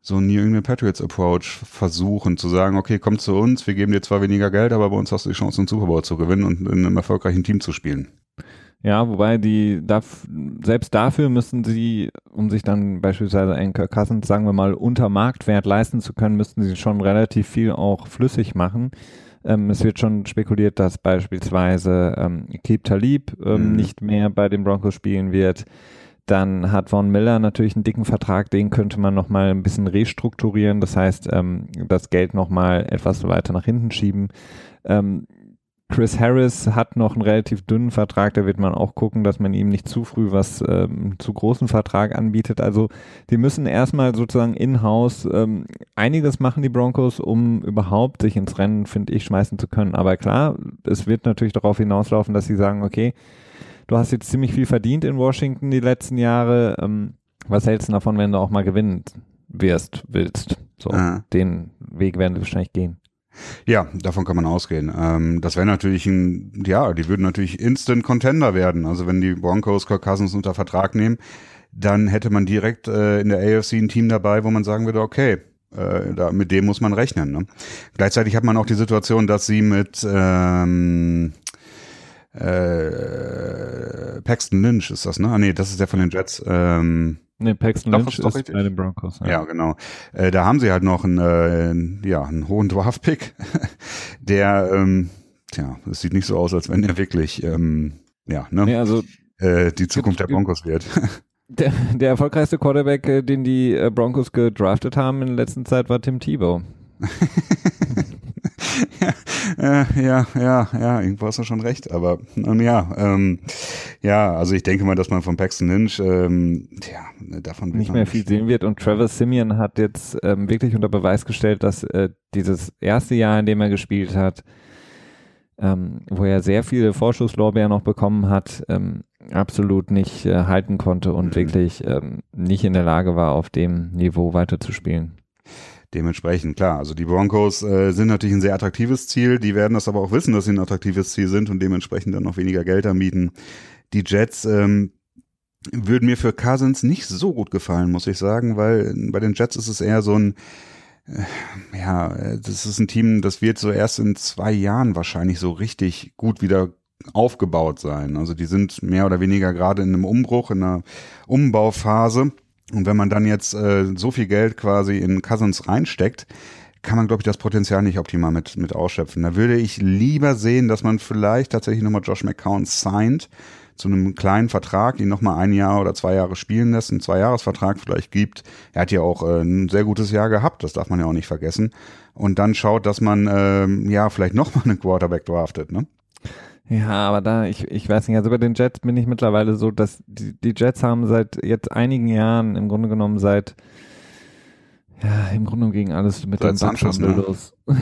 so New England Patriots Approach versuchen, zu sagen, okay, komm zu uns, wir geben dir zwar weniger Geld, aber bei uns hast du die Chance, einen Super Bowl zu gewinnen und in einem erfolgreichen Team zu spielen. Ja, wobei die darf, selbst dafür müssen sie, um sich dann beispielsweise einen Kirk Cousins, sagen wir mal, unter Marktwert leisten zu können, müssten sie schon relativ viel auch flüssig machen. Ähm, es wird schon spekuliert, dass beispielsweise ähm, Keep Talib ähm, mhm. nicht mehr bei den Broncos spielen wird. Dann hat Von Miller natürlich einen dicken Vertrag, den könnte man nochmal ein bisschen restrukturieren. Das heißt, ähm, das Geld nochmal etwas weiter nach hinten schieben. Ähm, Chris Harris hat noch einen relativ dünnen Vertrag, da wird man auch gucken, dass man ihm nicht zu früh was ähm, zu großen Vertrag anbietet. Also die müssen erstmal sozusagen in-house ähm, einiges machen, die Broncos, um überhaupt sich ins Rennen, finde ich, schmeißen zu können. Aber klar, es wird natürlich darauf hinauslaufen, dass sie sagen, okay, du hast jetzt ziemlich viel verdient in Washington die letzten Jahre. Ähm, was hältst du davon, wenn du auch mal gewinnen wirst, willst? So, ah. den Weg werden sie wahrscheinlich gehen. Ja, davon kann man ausgehen. Ähm, das wäre natürlich ein, ja, die würden natürlich Instant Contender werden. Also wenn die Broncos Kirk Cousins unter Vertrag nehmen, dann hätte man direkt äh, in der AFC ein Team dabei, wo man sagen würde, okay, äh, da, mit dem muss man rechnen. Ne? Gleichzeitig hat man auch die Situation, dass sie mit ähm, äh, Paxton Lynch ist das, ne? Ah nee, das ist der von den Jets. Ähm, Nee, Paxton Doch, Lynch ist, ist bei den Broncos. Ja, ja genau. Äh, da haben sie halt noch einen, äh, ja, einen hohen Draft-Pick, der, ähm, tja, es sieht nicht so aus, als wenn er wirklich, ähm, ja, ne, nee, also, äh, die Zukunft der Broncos wird. Der, der erfolgreichste Quarterback, äh, den die äh, Broncos gedraftet haben in der letzten Zeit, war Tim Tebow. Ja, ja, ja, ja, irgendwo hast du schon recht, aber ähm, ja, ähm, ja, also ich denke mal, dass man von Paxton Lynch, ähm, ja, davon nicht mehr viel sehen wird und Travis Simeon hat jetzt ähm, wirklich unter Beweis gestellt, dass äh, dieses erste Jahr, in dem er gespielt hat, ähm, wo er sehr viele Vorschusslorbeeren noch bekommen hat, ähm, absolut nicht äh, halten konnte und mhm. wirklich ähm, nicht in der Lage war, auf dem Niveau weiterzuspielen. Dementsprechend, klar, also die Broncos äh, sind natürlich ein sehr attraktives Ziel, die werden das aber auch wissen, dass sie ein attraktives Ziel sind und dementsprechend dann noch weniger Geld anbieten. Die Jets ähm, würden mir für Cousins nicht so gut gefallen, muss ich sagen, weil bei den Jets ist es eher so ein, äh, ja, das ist ein Team, das wird so erst in zwei Jahren wahrscheinlich so richtig gut wieder aufgebaut sein. Also die sind mehr oder weniger gerade in einem Umbruch, in einer Umbauphase und wenn man dann jetzt äh, so viel Geld quasi in Cousins reinsteckt, kann man, glaube ich, das Potenzial nicht optimal mit, mit ausschöpfen. Da würde ich lieber sehen, dass man vielleicht tatsächlich nochmal Josh McCown signed zu einem kleinen Vertrag, ihn nochmal ein Jahr oder zwei Jahre spielen lässt, einen Zweijahresvertrag vielleicht gibt. Er hat ja auch äh, ein sehr gutes Jahr gehabt, das darf man ja auch nicht vergessen. Und dann schaut, dass man ähm, ja vielleicht nochmal einen Quarterback draftet, ne? Ja, aber da, ich, ich weiß nicht, also bei den Jets bin ich mittlerweile so, dass die, die Jets haben seit jetzt einigen Jahren im Grunde genommen seit, ja, im Grunde genommen gegen alles mit seit den Sanchez, ne? los. Ja.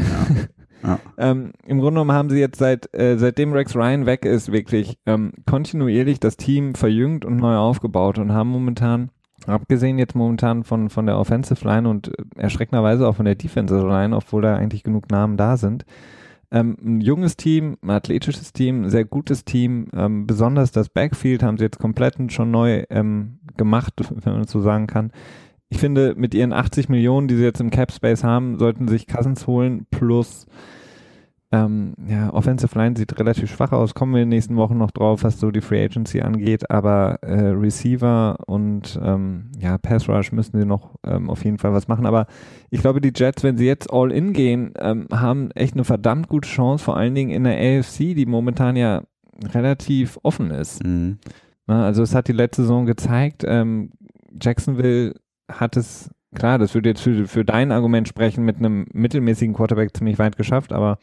Ja. ähm, Im Grunde genommen haben sie jetzt seit äh, seitdem Rex Ryan weg ist, wirklich ähm, kontinuierlich das Team verjüngt und neu aufgebaut und haben momentan, abgesehen jetzt momentan von, von der Offensive Line und äh, erschreckenderweise auch von der Defensive Line, obwohl da eigentlich genug Namen da sind, ähm, ein junges Team, ein athletisches Team, ein sehr gutes Team. Ähm, besonders das Backfield haben sie jetzt komplett schon neu ähm, gemacht, wenn man so sagen kann. Ich finde, mit ihren 80 Millionen, die sie jetzt im Cap Space haben, sollten sich Cousins holen plus ähm, ja, Offensive Line sieht relativ schwach aus, kommen wir in den nächsten Wochen noch drauf, was so die Free Agency angeht, aber äh, Receiver und ähm, ja, Pass Rush müssen sie noch ähm, auf jeden Fall was machen, aber ich glaube, die Jets, wenn sie jetzt all in gehen, ähm, haben echt eine verdammt gute Chance, vor allen Dingen in der AFC, die momentan ja relativ offen ist. Mhm. Na, also es hat die letzte Saison gezeigt, ähm, Jacksonville hat es klar, das würde jetzt für, für dein Argument sprechen, mit einem mittelmäßigen Quarterback ziemlich weit geschafft, aber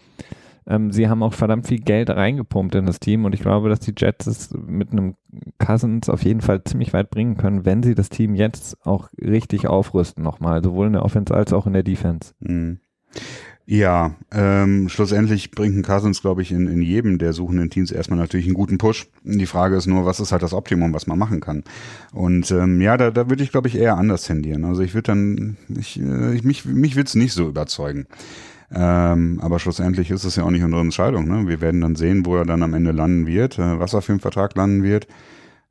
ähm, sie haben auch verdammt viel Geld reingepumpt in das Team und ich glaube, dass die Jets es mit einem Cousins auf jeden Fall ziemlich weit bringen können, wenn sie das Team jetzt auch richtig aufrüsten nochmal, sowohl in der Offense als auch in der Defense. Mhm. Ja, ähm, schlussendlich bringt ein Cousins, glaube ich, in, in jedem der suchenden Teams erstmal natürlich einen guten Push. Die Frage ist nur, was ist halt das Optimum, was man machen kann? Und ähm, ja, da, da würde ich, glaube ich, eher anders tendieren. Also ich würde dann, ich, äh, ich, mich, mich würde es nicht so überzeugen. Ähm, aber schlussendlich ist es ja auch nicht unsere Entscheidung. Ne? Wir werden dann sehen, wo er dann am Ende landen wird, äh, was er für einen Vertrag landen wird.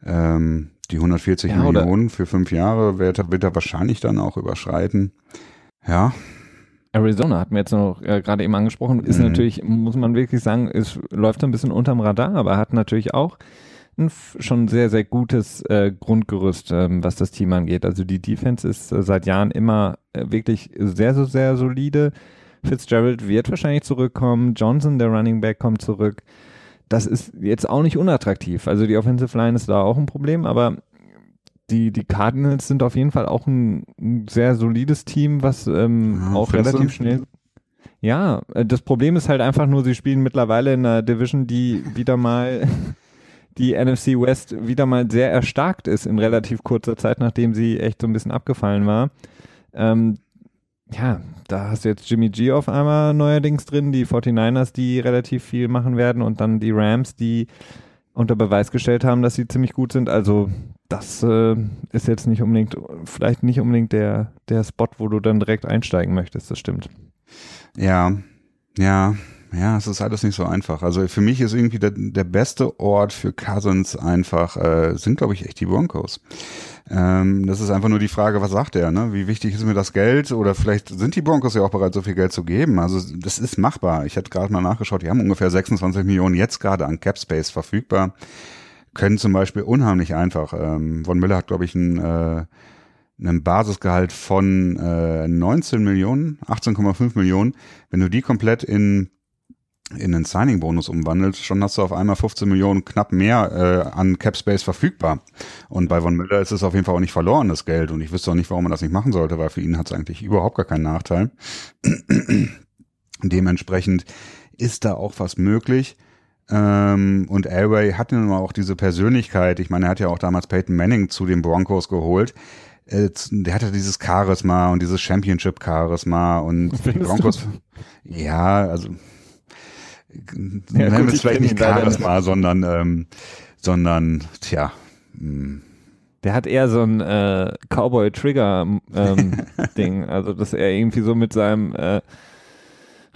Ähm, die 140 ja, Millionen für fünf Jahre wird er, wird er wahrscheinlich dann auch überschreiten. Ja, Arizona hatten wir jetzt noch äh, gerade eben angesprochen, ist mhm. natürlich, muss man wirklich sagen, es läuft so ein bisschen unterm Radar, aber hat natürlich auch ein schon sehr, sehr gutes äh, Grundgerüst, ähm, was das Team angeht. Also die Defense ist äh, seit Jahren immer äh, wirklich sehr, so sehr solide. Fitzgerald wird wahrscheinlich zurückkommen. Johnson, der Running Back, kommt zurück. Das ist jetzt auch nicht unattraktiv. Also die Offensive Line ist da auch ein Problem, aber die, die Cardinals sind auf jeden Fall auch ein, ein sehr solides Team, was ähm, ja, auch relativ du? schnell. Ja, äh, das Problem ist halt einfach nur, sie spielen mittlerweile in einer Division, die wieder mal die NFC West wieder mal sehr erstarkt ist in relativ kurzer Zeit, nachdem sie echt so ein bisschen abgefallen war. Ähm, ja, da hast du jetzt Jimmy G auf einmal neuerdings drin, die 49ers, die relativ viel machen werden und dann die Rams, die unter Beweis gestellt haben, dass sie ziemlich gut sind. Also das äh, ist jetzt nicht unbedingt, vielleicht nicht unbedingt der, der Spot, wo du dann direkt einsteigen möchtest, das stimmt. Ja, ja, ja, es ist alles nicht so einfach. Also für mich ist irgendwie der, der beste Ort für Cousins einfach, äh, sind glaube ich echt die Broncos. Ähm, das ist einfach nur die Frage, was sagt er, ne? Wie wichtig ist mir das Geld? Oder vielleicht sind die Broncos ja auch bereit, so viel Geld zu geben. Also das ist machbar. Ich hatte gerade mal nachgeschaut, die haben ungefähr 26 Millionen jetzt gerade an Cap Space verfügbar. Können zum Beispiel unheimlich einfach. Ähm, Von Miller hat, glaube ich, ein äh, einem Basisgehalt von äh, 19 Millionen, 18,5 Millionen, wenn du die komplett in in einen Signing-Bonus umwandelt, schon hast du auf einmal 15 Millionen knapp mehr äh, an Cap-Space verfügbar. Und bei Von Miller ist es auf jeden Fall auch nicht verloren, das Geld. Und ich wüsste auch nicht, warum man das nicht machen sollte, weil für ihn hat es eigentlich überhaupt gar keinen Nachteil. Dementsprechend ist da auch was möglich. Ähm, und Elway hat nun auch diese Persönlichkeit. Ich meine, er hat ja auch damals Peyton Manning zu den Broncos geholt. Äh, der hatte dieses Charisma und dieses Championship-Charisma und die Broncos. Ja, also ja, nennen wir es vielleicht nicht Charisma, sondern, ähm, sondern, tja. Mh. Hm. Der hat eher so ein äh, Cowboy-Trigger-Ding. Ähm, also, dass er irgendwie so mit seinem äh,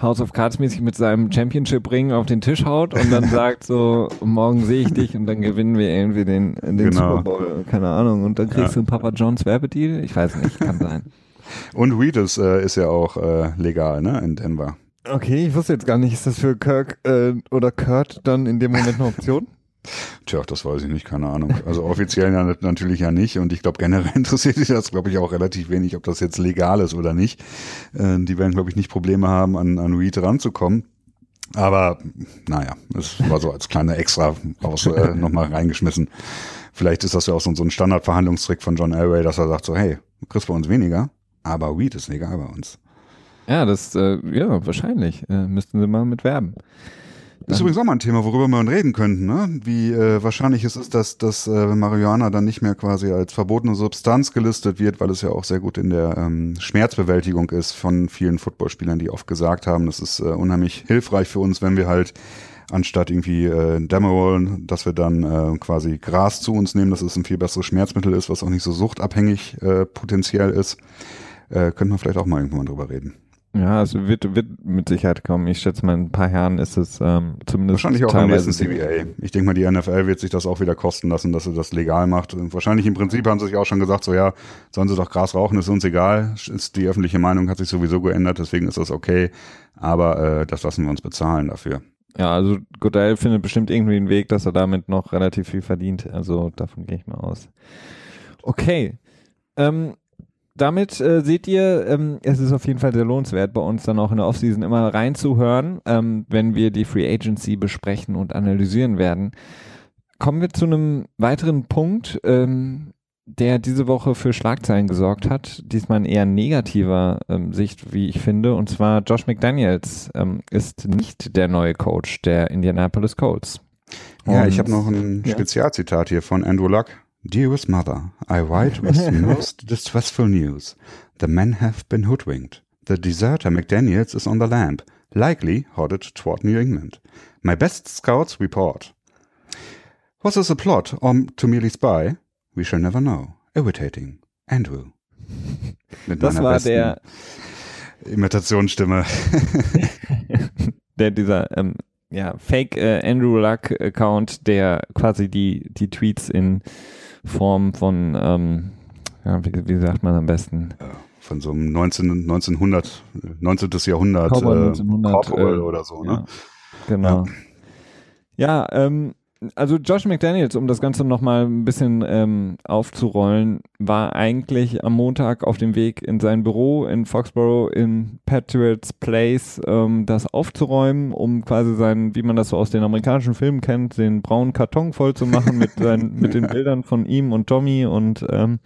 House of Cards mäßig mit seinem Championship-Ring auf den Tisch haut und dann sagt so, morgen sehe ich dich und dann gewinnen wir irgendwie den, den genau. Super Bowl, keine Ahnung. Und dann kriegst ja. du einen Papa John's Werbedeal? Ich weiß nicht, kann sein. Und Weed ist, äh, ist ja auch äh, legal, ne, in Denver. Okay, ich wusste jetzt gar nicht, ist das für Kirk äh, oder Kurt dann in dem Moment eine Option? Tja, das weiß ich nicht, keine Ahnung. Also offiziell ja, natürlich ja nicht und ich glaube generell interessiert sich das, glaube ich, auch relativ wenig, ob das jetzt legal ist oder nicht. Äh, die werden, glaube ich, nicht Probleme haben, an, an Reed ranzukommen. Aber naja, es war so als kleiner Extra raus äh, nochmal reingeschmissen. Vielleicht ist das ja auch so, so ein Standardverhandlungstrick von John Elway, dass er sagt so, hey, du kriegst bei uns weniger, aber Weed ist legal bei uns. Ja, das, äh, ja, wahrscheinlich. Äh, müssten sie mal mit werben. Das ist übrigens auch mal ein Thema, worüber wir reden könnten, ne? Wie äh, wahrscheinlich es ist, dass, dass äh, Marihuana dann nicht mehr quasi als verbotene Substanz gelistet wird, weil es ja auch sehr gut in der ähm, Schmerzbewältigung ist von vielen Footballspielern, die oft gesagt haben, das ist äh, unheimlich hilfreich für uns, wenn wir halt anstatt irgendwie äh, Demerol, dass wir dann äh, quasi Gras zu uns nehmen, dass es ein viel besseres Schmerzmittel ist, was auch nicht so suchtabhängig äh, potenziell ist. Äh, könnten wir vielleicht auch mal irgendwann drüber reden. Ja, es wird, wird mit Sicherheit kommen. Ich schätze mal, in ein paar Jahren ist es ähm, zumindest. Wahrscheinlich auch am nächsten CBA. Ich denke mal, die NFL wird sich das auch wieder kosten lassen, dass sie das legal macht. Und wahrscheinlich im Prinzip haben sie sich auch schon gesagt, so ja, sollen sie doch Gras rauchen, ist uns egal. Ist die öffentliche Meinung hat sich sowieso geändert, deswegen ist das okay. Aber äh, das lassen wir uns bezahlen dafür. Ja, also Godell findet bestimmt irgendwie einen Weg, dass er damit noch relativ viel verdient. Also davon gehe ich mal aus. Okay. Ähm, damit äh, seht ihr, ähm, es ist auf jeden Fall sehr lohnenswert, bei uns dann auch in der Offseason immer reinzuhören, ähm, wenn wir die Free Agency besprechen und analysieren werden. Kommen wir zu einem weiteren Punkt, ähm, der diese Woche für Schlagzeilen gesorgt hat. Diesmal in eher negativer ähm, Sicht, wie ich finde. Und zwar Josh McDaniels ähm, ist nicht der neue Coach der Indianapolis Colts. Ja, ich habe noch ein Spezialzitat hier von Andrew Luck. Dearest mother, I write with most distressful news. The men have been hoodwinked. The deserter McDaniels is on the lamp, likely headed toward New England. My best scouts report. Was this a plot or to merely spy? We shall never know. Irritating. Andrew. Mit das war der Imitationsstimme. der dieser ähm, ja, Fake äh, Andrew Luck Account, der quasi die die Tweets in Form von, ähm, ja, wie, wie, sagt man am besten? von so einem 19, 1900, 19. Jahrhundert, Cowboy 1900 äh, äh, oder so, ne? Ja, genau. Ja, ja ähm, also Josh McDaniels, um das Ganze nochmal ein bisschen ähm, aufzurollen, war eigentlich am Montag auf dem Weg in sein Büro in Foxborough in Patriots Place, ähm, das aufzuräumen, um quasi sein, wie man das so aus den amerikanischen Filmen kennt, den braunen Karton voll zu machen mit, seinen, mit den Bildern von ihm und Tommy und ähm,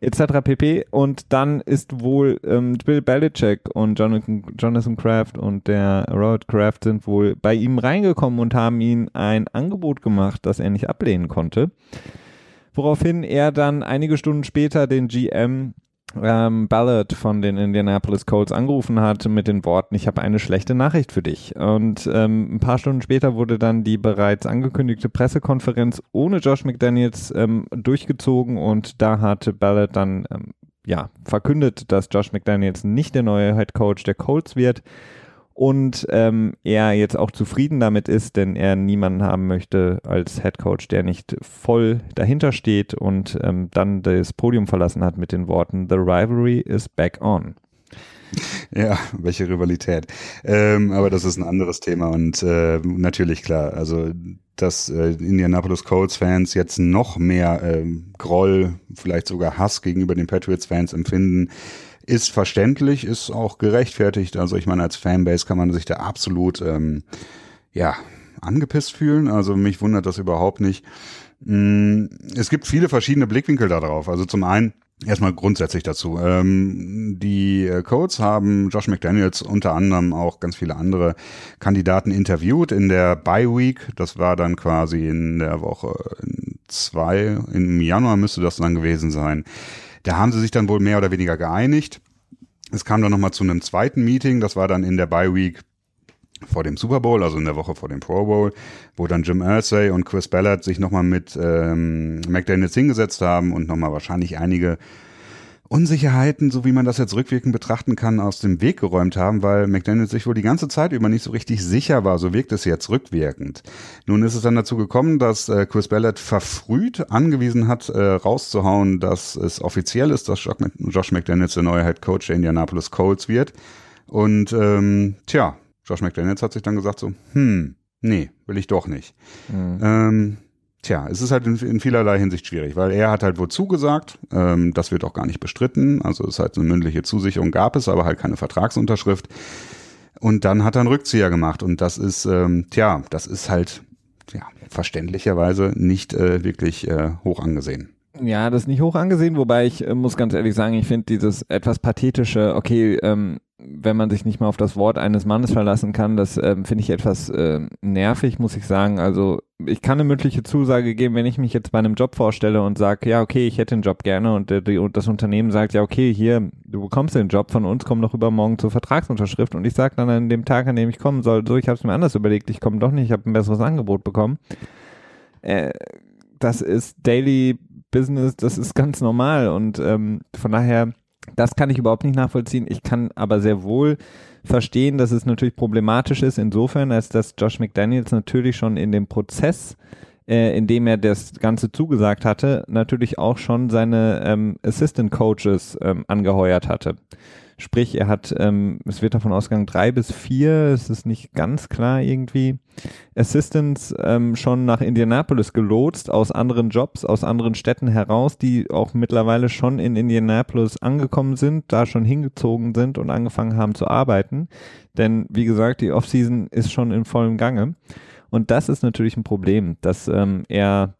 etc. pp. Und dann ist wohl ähm, Bill Belichick und Jonathan, Jonathan Kraft und der Robert Kraft sind wohl bei ihm reingekommen und haben ihm ein Angebot gemacht, das er nicht ablehnen konnte. Woraufhin er dann einige Stunden später den GM ähm, Ballard von den Indianapolis Colts angerufen hat mit den Worten, ich habe eine schlechte Nachricht für dich. Und ähm, ein paar Stunden später wurde dann die bereits angekündigte Pressekonferenz ohne Josh McDaniels ähm, durchgezogen und da hat Ballard dann ähm, ja, verkündet, dass Josh McDaniels nicht der neue Head Coach der Colts wird und ähm, er jetzt auch zufrieden damit ist, denn er niemanden haben möchte als Head Coach, der nicht voll dahinter steht und ähm, dann das Podium verlassen hat mit den Worten The rivalry is back on. Ja, welche Rivalität. Ähm, aber das ist ein anderes Thema und äh, natürlich klar, also dass äh, Indianapolis Colts-Fans jetzt noch mehr äh, Groll, vielleicht sogar Hass gegenüber den Patriots-Fans empfinden, ist verständlich, ist auch gerechtfertigt. Also ich meine, als Fanbase kann man sich da absolut ähm, ja angepisst fühlen. Also mich wundert das überhaupt nicht. Mm, es gibt viele verschiedene Blickwinkel darauf. Also zum einen erstmal grundsätzlich dazu. Ähm, die äh, Codes haben Josh McDaniels unter anderem auch ganz viele andere Kandidaten interviewt in der Bye Week. Das war dann quasi in der Woche zwei, im Januar müsste das dann gewesen sein. Da haben sie sich dann wohl mehr oder weniger geeinigt. Es kam dann nochmal zu einem zweiten Meeting, das war dann in der Bye Week vor dem Super Bowl, also in der Woche vor dem Pro Bowl, wo dann Jim Irsay und Chris Ballard sich nochmal mit ähm, McDaniels hingesetzt haben und nochmal wahrscheinlich einige Unsicherheiten, so wie man das jetzt rückwirkend betrachten kann, aus dem Weg geräumt haben, weil McDaniels sich wohl die ganze Zeit über nicht so richtig sicher war. So wirkt es jetzt rückwirkend. Nun ist es dann dazu gekommen, dass äh, Chris Ballard verfrüht angewiesen hat, äh, rauszuhauen, dass es offiziell ist, dass Josh McDaniels der neue Head Coach der Indianapolis Colts wird. Und ähm, tja, Josh McDaniels hat sich dann gesagt so, hm, nee, will ich doch nicht. Mhm. Ähm, Tja, es ist halt in, in, vielerlei Hinsicht schwierig, weil er hat halt wohl zugesagt, ähm, das wird auch gar nicht bestritten, also es ist halt eine mündliche Zusicherung gab es, aber halt keine Vertragsunterschrift. Und dann hat er einen Rückzieher gemacht und das ist, ähm, tja, das ist halt ja, verständlicherweise nicht äh, wirklich äh, hoch angesehen. Ja, das ist nicht hoch angesehen, wobei ich äh, muss ganz ehrlich sagen, ich finde dieses etwas pathetische, okay, ähm, wenn man sich nicht mal auf das Wort eines Mannes verlassen kann, das ähm, finde ich etwas äh, nervig, muss ich sagen. Also ich kann eine mündliche Zusage geben, wenn ich mich jetzt bei einem Job vorstelle und sage, ja, okay, ich hätte den Job gerne und, äh, die, und das Unternehmen sagt, ja, okay, hier, du bekommst den Job von uns, komm doch übermorgen zur Vertragsunterschrift und ich sage dann an dem Tag, an dem ich kommen soll, so, ich habe es mir anders überlegt, ich komme doch nicht, ich habe ein besseres Angebot bekommen. Äh, das ist Daily Business, das ist ganz normal und ähm, von daher das kann ich überhaupt nicht nachvollziehen. Ich kann aber sehr wohl verstehen, dass es natürlich problematisch ist, insofern, als dass Josh McDaniels natürlich schon in dem Prozess, äh, in dem er das Ganze zugesagt hatte, natürlich auch schon seine ähm, Assistant Coaches ähm, angeheuert hatte. Sprich, er hat, ähm, es wird davon ausgegangen, drei bis vier, es ist nicht ganz klar irgendwie, Assistants ähm, schon nach Indianapolis gelotst, aus anderen Jobs, aus anderen Städten heraus, die auch mittlerweile schon in Indianapolis angekommen sind, da schon hingezogen sind und angefangen haben zu arbeiten. Denn wie gesagt, die Offseason ist schon in vollem Gange. Und das ist natürlich ein Problem, dass ähm, er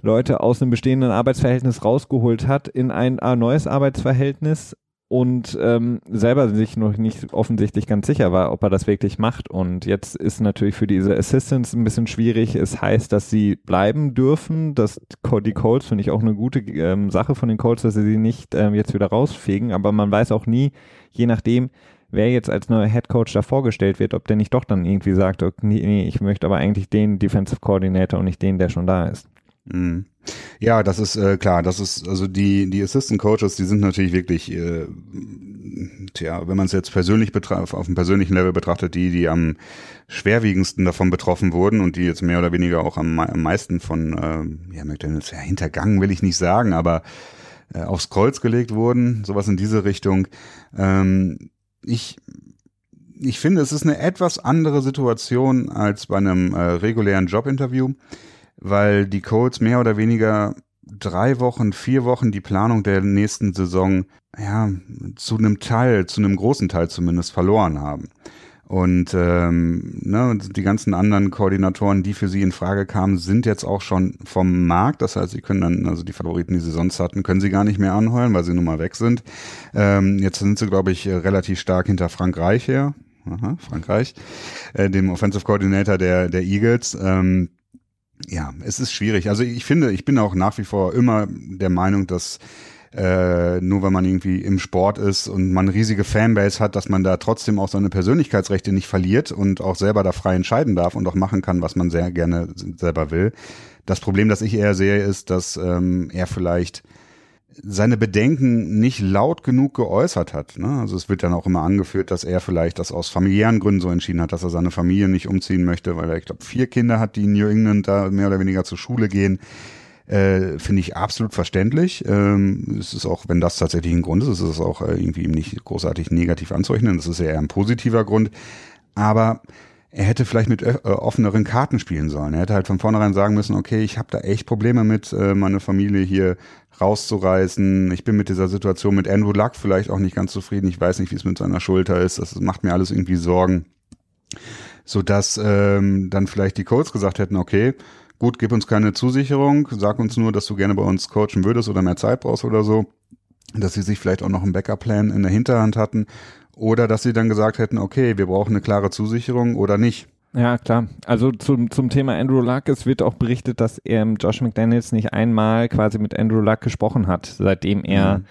Leute aus einem bestehenden Arbeitsverhältnis rausgeholt hat in ein neues Arbeitsverhältnis, und ähm, selber sich noch nicht offensichtlich ganz sicher war, ob er das wirklich macht. Und jetzt ist natürlich für diese Assistants ein bisschen schwierig. Es heißt, dass sie bleiben dürfen. dass die Colts finde ich auch eine gute ähm, Sache von den Colts, dass sie sie nicht ähm, jetzt wieder rausfegen. Aber man weiß auch nie, je nachdem, wer jetzt als neuer Head Coach da vorgestellt wird, ob der nicht doch dann irgendwie sagt, okay, nee, ich möchte aber eigentlich den Defensive Coordinator und nicht den, der schon da ist. Mhm. Ja, das ist äh, klar. Das ist also die die Assistant Coaches, die sind natürlich wirklich, äh, tja, wenn man es jetzt persönlich betraf, auf dem persönlichen Level betrachtet, die die am schwerwiegendsten davon betroffen wurden und die jetzt mehr oder weniger auch am, am meisten von äh, ja, McDonald's ja, hintergangen will ich nicht sagen, aber äh, aufs Kreuz gelegt wurden, sowas in diese Richtung. Ähm, ich ich finde, es ist eine etwas andere Situation als bei einem äh, regulären Jobinterview, weil die Colts mehr oder weniger drei Wochen, vier Wochen die Planung der nächsten Saison ja zu einem Teil, zu einem großen Teil zumindest verloren haben. Und ähm, ne, die ganzen anderen Koordinatoren, die für sie in Frage kamen, sind jetzt auch schon vom Markt. Das heißt, sie können dann, also die Favoriten, die sie sonst hatten, können sie gar nicht mehr anheuern, weil sie nun mal weg sind. Ähm, jetzt sind sie, glaube ich, relativ stark hinter Frankreich her. Aha, Frankreich, äh, dem Offensive Coordinator der, der Eagles. Ähm, ja, es ist schwierig. Also ich finde, ich bin auch nach wie vor immer der Meinung, dass äh, nur wenn man irgendwie im Sport ist und man riesige Fanbase hat, dass man da trotzdem auch seine Persönlichkeitsrechte nicht verliert und auch selber da frei entscheiden darf und auch machen kann, was man sehr gerne selber will. Das Problem, das ich eher sehe, ist, dass ähm, er vielleicht seine Bedenken nicht laut genug geäußert hat. Ne? Also es wird dann auch immer angeführt, dass er vielleicht das aus familiären Gründen so entschieden hat, dass er seine Familie nicht umziehen möchte, weil er, ich glaube, vier Kinder hat, die in New England da mehr oder weniger zur Schule gehen. Äh, Finde ich absolut verständlich. Ähm, es ist auch, wenn das tatsächlich ein Grund ist, ist es auch äh, irgendwie ihm nicht großartig negativ anzurechnen. Das ist eher ein positiver Grund. Aber er hätte vielleicht mit äh, offeneren Karten spielen sollen. Er hätte halt von vornherein sagen müssen, okay, ich habe da echt Probleme mit, äh, meine Familie hier rauszureißen. Ich bin mit dieser Situation mit Andrew Luck vielleicht auch nicht ganz zufrieden. Ich weiß nicht, wie es mit seiner Schulter ist. Das macht mir alles irgendwie Sorgen. Sodass ähm, dann vielleicht die Codes gesagt hätten, okay, gut, gib uns keine Zusicherung, sag uns nur, dass du gerne bei uns coachen würdest oder mehr Zeit brauchst oder so, dass sie sich vielleicht auch noch einen Backup-Plan in der Hinterhand hatten oder dass sie dann gesagt hätten, okay, wir brauchen eine klare Zusicherung oder nicht. Ja, klar. Also zum, zum Thema Andrew Luck, es wird auch berichtet, dass er Josh McDaniels nicht einmal quasi mit Andrew Luck gesprochen hat, seitdem er mhm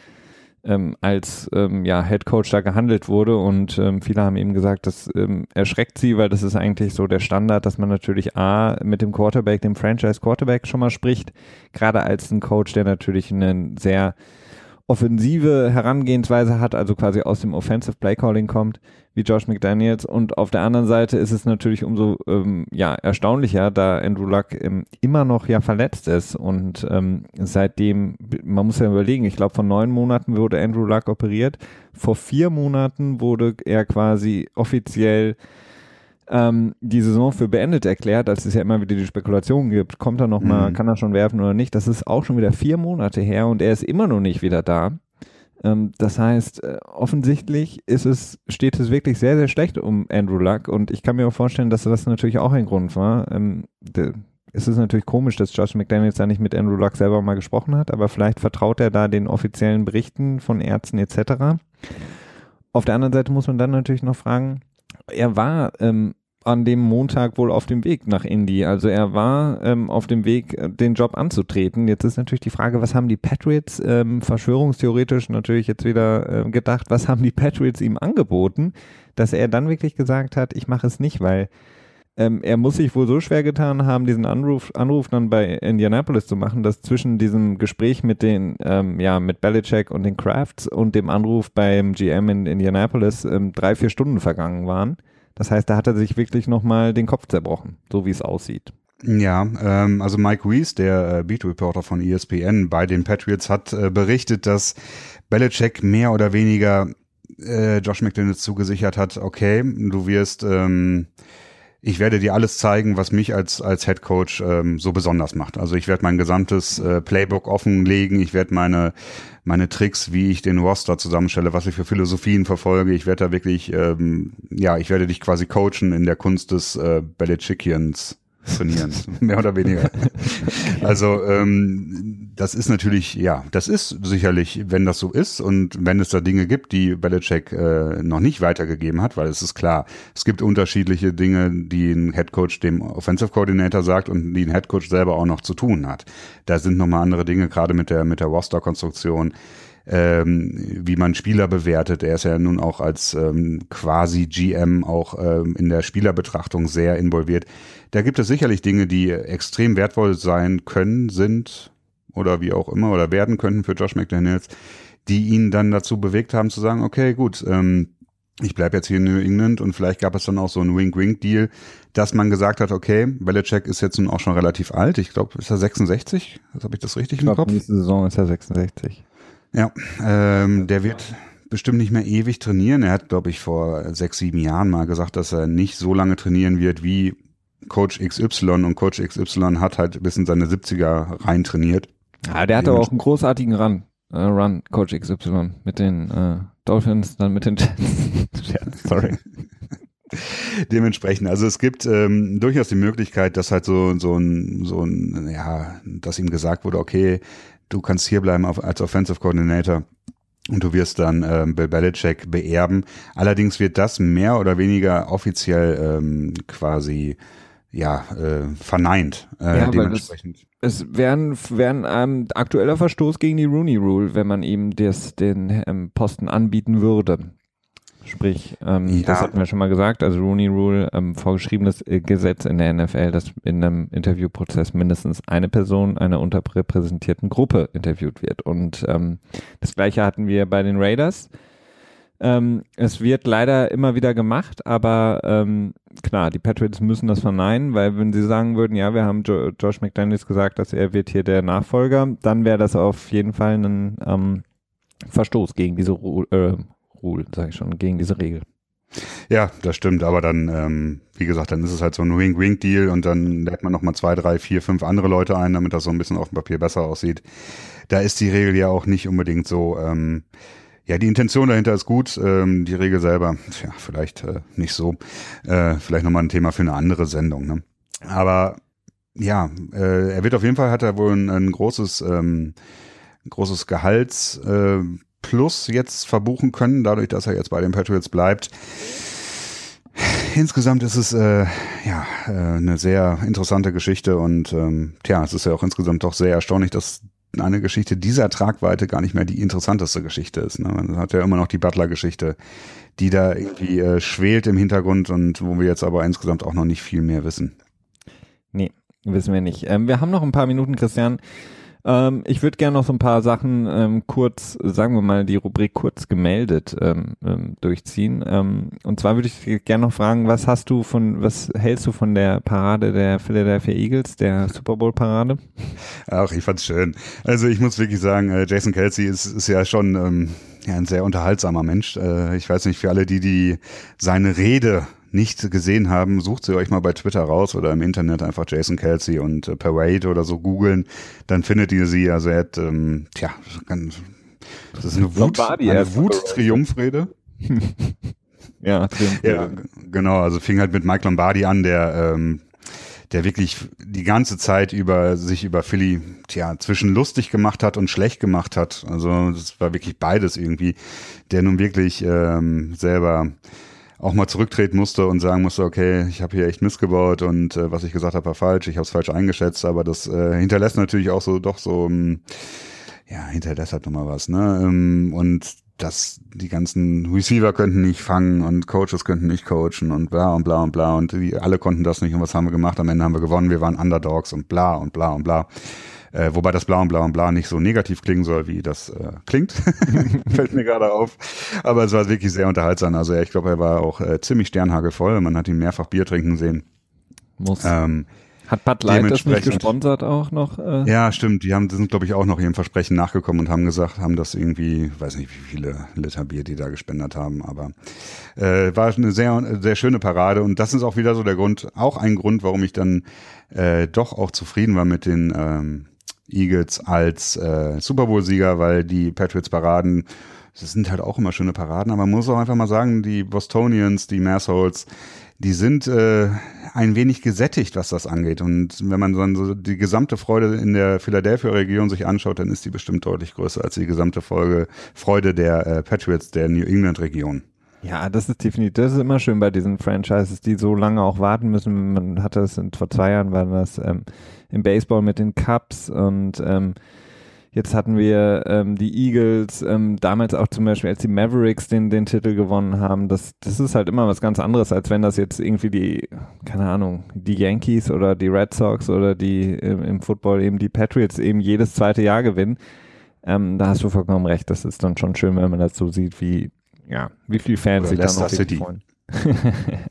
ähm, als ähm, ja, Head Coach da gehandelt wurde und ähm, viele haben eben gesagt, das ähm, erschreckt sie, weil das ist eigentlich so der Standard, dass man natürlich A mit dem Quarterback, dem Franchise Quarterback schon mal spricht, gerade als ein Coach, der natürlich einen sehr offensive Herangehensweise hat, also quasi aus dem Offensive Play Calling kommt, wie Josh McDaniels. Und auf der anderen Seite ist es natürlich umso ähm, ja, erstaunlicher, da Andrew Luck ähm, immer noch ja verletzt ist. Und ähm, seitdem, man muss ja überlegen, ich glaube, von neun Monaten wurde Andrew Luck operiert. Vor vier Monaten wurde er quasi offiziell ähm, die Saison für beendet erklärt, als es ja immer wieder die Spekulation gibt, kommt er nochmal, mhm. kann er schon werfen oder nicht. Das ist auch schon wieder vier Monate her und er ist immer noch nicht wieder da. Ähm, das heißt, äh, offensichtlich ist es, steht es wirklich sehr, sehr schlecht um Andrew Luck und ich kann mir auch vorstellen, dass das natürlich auch ein Grund war. Ähm, de, es ist natürlich komisch, dass Josh McDaniels da nicht mit Andrew Luck selber mal gesprochen hat, aber vielleicht vertraut er da den offiziellen Berichten von Ärzten etc. Auf der anderen Seite muss man dann natürlich noch fragen, er war ähm, an dem Montag wohl auf dem Weg nach Indy. Also er war ähm, auf dem Weg, äh, den Job anzutreten. Jetzt ist natürlich die Frage, was haben die Patriots ähm, verschwörungstheoretisch natürlich jetzt wieder äh, gedacht, was haben die Patriots ihm angeboten, dass er dann wirklich gesagt hat, ich mache es nicht, weil ähm, er muss sich wohl so schwer getan haben, diesen Anruf, Anruf dann bei Indianapolis zu machen, dass zwischen diesem Gespräch mit den, ähm, ja, mit Belichick und den Crafts und dem Anruf beim GM in Indianapolis ähm, drei, vier Stunden vergangen waren. Das heißt, da hat er sich wirklich nochmal den Kopf zerbrochen, so wie es aussieht. Ja, ähm, also Mike Weiss, der äh, Beat-Reporter von ESPN bei den Patriots, hat äh, berichtet, dass Belichick mehr oder weniger äh, Josh McDaniels zugesichert hat, okay, du wirst ähm, ich werde dir alles zeigen, was mich als, als Head Coach ähm, so besonders macht. Also ich werde mein gesamtes äh, Playbook offenlegen, ich werde meine, meine Tricks, wie ich den Roster zusammenstelle, was ich für Philosophien verfolge, ich werde da wirklich, ähm, ja, ich werde dich quasi coachen in der Kunst des äh, Belichickians trainieren, mehr oder weniger. Also ähm, das ist natürlich, ja, das ist sicherlich, wenn das so ist und wenn es da Dinge gibt, die Belichick äh, noch nicht weitergegeben hat, weil es ist klar, es gibt unterschiedliche Dinge, die ein Headcoach dem Offensive Coordinator sagt und die ein Headcoach selber auch noch zu tun hat. Da sind nochmal andere Dinge, gerade mit der mit der Roster-Konstruktion ähm, wie man Spieler bewertet. Er ist ja nun auch als ähm, quasi GM auch ähm, in der Spielerbetrachtung sehr involviert. Da gibt es sicherlich Dinge, die extrem wertvoll sein können, sind oder wie auch immer oder werden könnten für Josh McDaniels, die ihn dann dazu bewegt haben zu sagen, okay, gut, ähm, ich bleibe jetzt hier in New England und vielleicht gab es dann auch so einen Wink-Wink-Deal, dass man gesagt hat, okay, Belichick ist jetzt nun auch schon relativ alt. Ich glaube, ist er 66? Habe ich das richtig ich glaub, im Kopf? Nächste Saison ist er 66. Ja, ähm, der wird, bestimmt nicht mehr ewig trainieren. Er hat, glaube ich, vor sechs, sieben Jahren mal gesagt, dass er nicht so lange trainieren wird wie Coach XY und Coach XY hat halt bis in seine 70er rein trainiert. Ja, der hatte aber auch einen großartigen Run, äh, Run, Coach XY mit den äh, Dolphins, dann mit den Jets. sorry. Dementsprechend, also es gibt ähm, durchaus die Möglichkeit, dass halt so, so ein, so ein, ja, dass ihm gesagt wurde, okay, du kannst hier bleiben auf, als Offensive Coordinator und du wirst dann ähm, Bill Belichick beerben. Allerdings wird das mehr oder weniger offiziell ähm, quasi ja äh, verneint. Äh, ja, dementsprechend. Es wäre ein, wär ein ähm, aktueller Verstoß gegen die Rooney Rule, wenn man ihm das, den ähm, Posten anbieten würde. Sprich, ähm, ja. das hatten wir schon mal gesagt, also Rooney Rule, ähm, vorgeschriebenes Gesetz in der NFL, dass in einem Interviewprozess mindestens eine Person einer unterrepräsentierten Gruppe interviewt wird. Und ähm, das gleiche hatten wir bei den Raiders. Ähm, es wird leider immer wieder gemacht, aber ähm, klar, die Patriots müssen das verneinen, weil wenn sie sagen würden, ja, wir haben jo Josh McDaniels gesagt, dass er wird hier der Nachfolger, dann wäre das auf jeden Fall ein ähm, Verstoß gegen diese Ru äh, Rule, sage ich schon, gegen diese Regel. Ja, das stimmt, aber dann, ähm, wie gesagt, dann ist es halt so ein Wing-Wing-Deal und dann lädt man nochmal zwei, drei, vier, fünf andere Leute ein, damit das so ein bisschen auf dem Papier besser aussieht. Da ist die Regel ja auch nicht unbedingt so, ähm, ja, die Intention dahinter ist gut, ähm, die Regel selber, ja, vielleicht äh, nicht so. Äh, vielleicht nochmal ein Thema für eine andere Sendung. Ne? Aber ja, äh, er wird auf jeden Fall, hat er wohl ein, ein großes, ähm, großes Gehalts, äh, Plus jetzt verbuchen können, dadurch, dass er jetzt bei den Patriots bleibt. Insgesamt ist es äh, ja äh, eine sehr interessante Geschichte und ähm, tja, es ist ja auch insgesamt doch sehr erstaunlich, dass eine Geschichte dieser Tragweite gar nicht mehr die interessanteste Geschichte ist. Ne? Man hat ja immer noch die Butler-Geschichte, die da irgendwie äh, schwelt im Hintergrund und wo wir jetzt aber insgesamt auch noch nicht viel mehr wissen. Nee, wissen wir nicht. Ähm, wir haben noch ein paar Minuten, Christian. Ähm, ich würde gerne noch so ein paar Sachen ähm, kurz, sagen wir mal, die Rubrik kurz gemeldet ähm, ähm durchziehen. Ähm, und zwar würde ich gerne noch fragen, was hast du von, was hältst du von der Parade der Philadelphia Eagles, der Super Bowl Parade? Ach, ich fand's schön. Also ich muss wirklich sagen, äh, Jason Kelsey ist, ist ja schon ähm, ja, ein sehr unterhaltsamer Mensch. Äh, ich weiß nicht, für alle, die, die seine Rede nicht gesehen haben, sucht sie euch mal bei Twitter raus oder im Internet einfach Jason Kelsey und äh, Parade oder so googeln, dann findet ihr sie. Also er hat, ähm, tja, das ist eine Wut, eine Wut-Triumphrede. ja, ja, genau. Also fing halt mit Mike Lombardi an, der ähm, der wirklich die ganze Zeit über sich über Philly tja, zwischen lustig gemacht hat und schlecht gemacht hat. Also das war wirklich beides irgendwie, der nun wirklich ähm, selber auch mal zurücktreten musste und sagen musste, okay, ich habe hier echt missgebaut und äh, was ich gesagt habe, war falsch, ich habe es falsch eingeschätzt, aber das äh, hinterlässt natürlich auch so doch so, ähm, ja, hinterlässt halt nochmal was, ne? Ähm, und dass die ganzen Receiver könnten nicht fangen und Coaches könnten nicht coachen und bla und bla und bla und die alle konnten das nicht und was haben wir gemacht? Am Ende haben wir gewonnen, wir waren Underdogs und bla und bla und bla. Äh, wobei das Bla und Bla und Bla nicht so negativ klingen soll, wie das äh, klingt. Fällt mir gerade auf. Aber es war wirklich sehr unterhaltsam. Also ja, ich glaube, er war auch äh, ziemlich sternhagelvoll. Man hat ihn mehrfach Bier trinken sehen. Muss. Ähm, hat Bud Light das nicht gesponsert auch noch? Äh? Ja, stimmt. Die haben, sind, glaube ich, auch noch ihrem Versprechen nachgekommen und haben gesagt, haben das irgendwie, weiß nicht, wie viele Liter Bier die da gespendet haben, aber äh, war eine sehr, sehr schöne Parade und das ist auch wieder so der Grund, auch ein Grund, warum ich dann äh, doch auch zufrieden war mit den ähm, Eagles als äh, Super Bowl-Sieger, weil die Patriots-Paraden, das sind halt auch immer schöne Paraden, aber man muss auch einfach mal sagen, die Bostonians, die Massholes, die sind äh, ein wenig gesättigt, was das angeht. Und wenn man dann so die gesamte Freude in der Philadelphia-Region sich anschaut, dann ist die bestimmt deutlich größer als die gesamte Folge Freude der äh, Patriots der New England-Region. Ja, das ist definitiv, das ist immer schön bei diesen Franchises, die so lange auch warten müssen. Man hatte es vor zwei Jahren, war das ähm, im Baseball mit den Cups und ähm, jetzt hatten wir ähm, die Eagles, ähm, damals auch zum Beispiel, als die Mavericks den, den Titel gewonnen haben. Das, das ist halt immer was ganz anderes, als wenn das jetzt irgendwie die, keine Ahnung, die Yankees oder die Red Sox oder die im, im Football eben die Patriots eben jedes zweite Jahr gewinnen. Ähm, da hast du vollkommen recht. Das ist dann schon schön, wenn man das so sieht, wie, ja, wie viele Fans oder sich dann noch freuen.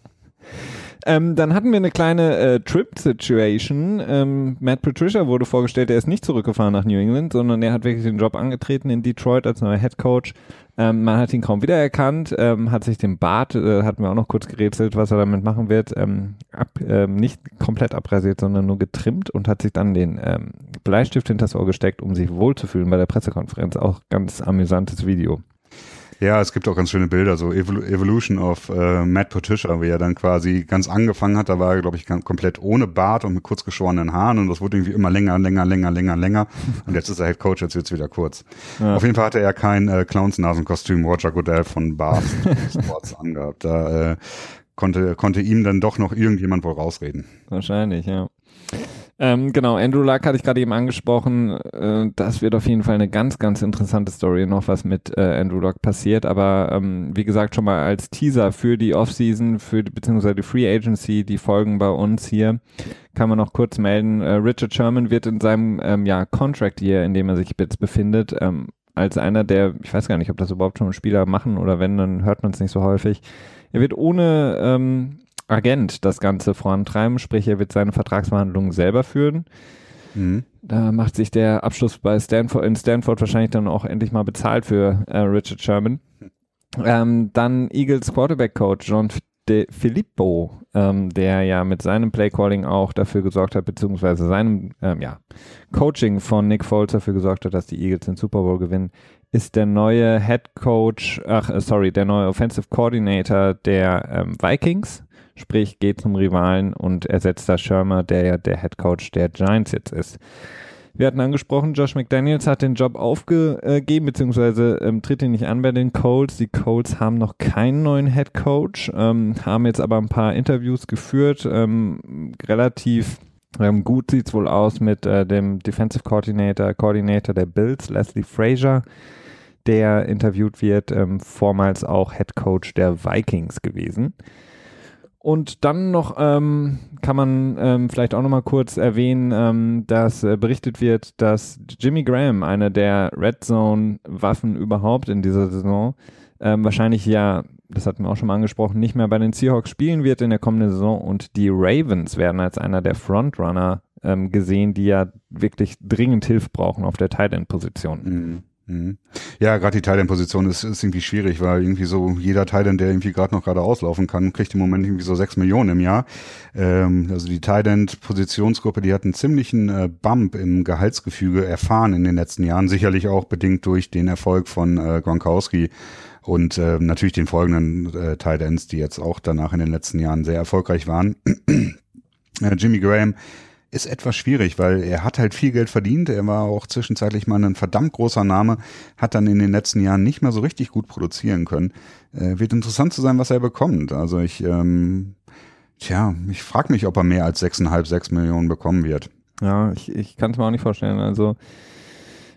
Ähm, dann hatten wir eine kleine äh, Trip-Situation. Ähm, Matt Patricia wurde vorgestellt, er ist nicht zurückgefahren nach New England, sondern er hat wirklich den Job angetreten in Detroit als neuer Head Coach. Ähm, man hat ihn kaum wiedererkannt, ähm, hat sich den Bart, äh, hatten wir auch noch kurz gerätselt, was er damit machen wird, ähm, ab, ähm, nicht komplett abrasiert, sondern nur getrimmt und hat sich dann den ähm, Bleistift hinters Ohr gesteckt, um sich wohlzufühlen bei der Pressekonferenz. Auch ganz amüsantes Video. Ja, es gibt auch ganz schöne Bilder, so Evol Evolution of äh, Matt Patricia, wie er dann quasi ganz angefangen hat. Da war er, glaube ich, komplett ohne Bart und mit kurz geschorenen Haaren und das wurde irgendwie immer länger, länger, länger, länger, länger. Und jetzt ist er Head Coach, jetzt wird's wieder kurz. Ja. Auf jeden Fall hatte er kein äh, Clownsnasenkostüm Roger Goodell von Bart Sports angehabt. Da äh, konnte, konnte ihm dann doch noch irgendjemand wohl rausreden. Wahrscheinlich, ja. Ähm, genau, Andrew Luck hatte ich gerade eben angesprochen. Äh, das wird auf jeden Fall eine ganz, ganz interessante Story noch, was mit äh, Andrew Luck passiert. Aber ähm, wie gesagt, schon mal als Teaser für die Offseason, für die, beziehungsweise die Free Agency, die Folgen bei uns hier, kann man noch kurz melden. Äh, Richard Sherman wird in seinem ähm, ja, Contract Year, in dem er sich jetzt befindet, ähm, als einer der, ich weiß gar nicht, ob das überhaupt schon Spieler machen oder wenn, dann hört man es nicht so häufig. Er wird ohne ähm, Agent das Ganze vorantreiben, sprich er wird seine Vertragsverhandlungen selber führen. Mhm. Da macht sich der Abschluss bei Stanford in Stanford wahrscheinlich dann auch endlich mal bezahlt für äh, Richard Sherman. Ähm, dann Eagles Quarterback Coach John De Filippo, ähm, der ja mit seinem Playcalling auch dafür gesorgt hat, beziehungsweise seinem ähm, ja, Coaching von Nick Foles dafür gesorgt hat, dass die Eagles den Super Bowl gewinnen, ist der neue Head Coach, ach äh, sorry, der neue Offensive Coordinator der ähm, Vikings sprich geht zum Rivalen und ersetzt da Shermer, der ja der Head Coach der Giants jetzt ist. Wir hatten angesprochen, Josh McDaniels hat den Job aufgegeben, beziehungsweise ähm, tritt ihn nicht an bei den Colts. Die Colts haben noch keinen neuen Head Coach, ähm, haben jetzt aber ein paar Interviews geführt. Ähm, relativ ähm, gut sieht's wohl aus mit äh, dem Defensive Coordinator, Coordinator der Bills, Leslie Frazier, der interviewt wird, ähm, vormals auch Head Coach der Vikings gewesen. Und dann noch ähm, kann man ähm, vielleicht auch noch mal kurz erwähnen, ähm, dass äh, berichtet wird, dass Jimmy Graham, eine der Red Zone Waffen überhaupt in dieser Saison, ähm, wahrscheinlich ja, das hatten wir auch schon mal angesprochen, nicht mehr bei den Seahawks spielen wird in der kommenden Saison und die Ravens werden als einer der Frontrunner ähm, gesehen, die ja wirklich dringend Hilfe brauchen auf der Tight End Position. Mhm. Mhm. Ja, gerade die Thailand-Position ist, ist irgendwie schwierig, weil irgendwie so jeder Thailand, der irgendwie gerade noch gerade auslaufen kann, kriegt im Moment irgendwie so sechs Millionen im Jahr. Ähm, also die Thailand-Positionsgruppe, die hat einen ziemlichen äh, Bump im Gehaltsgefüge erfahren in den letzten Jahren, sicherlich auch bedingt durch den Erfolg von äh, Gronkowski und äh, natürlich den folgenden äh, Titans, die jetzt auch danach in den letzten Jahren sehr erfolgreich waren. äh, Jimmy Graham ist etwas schwierig, weil er hat halt viel Geld verdient. Er war auch zwischenzeitlich mal ein verdammt großer Name, hat dann in den letzten Jahren nicht mehr so richtig gut produzieren können. Äh, wird interessant zu sein, was er bekommt. Also ich, ähm, tja, ich frage mich, ob er mehr als sechseinhalb, sechs Millionen bekommen wird. Ja, ich, ich kann es mir auch nicht vorstellen. Also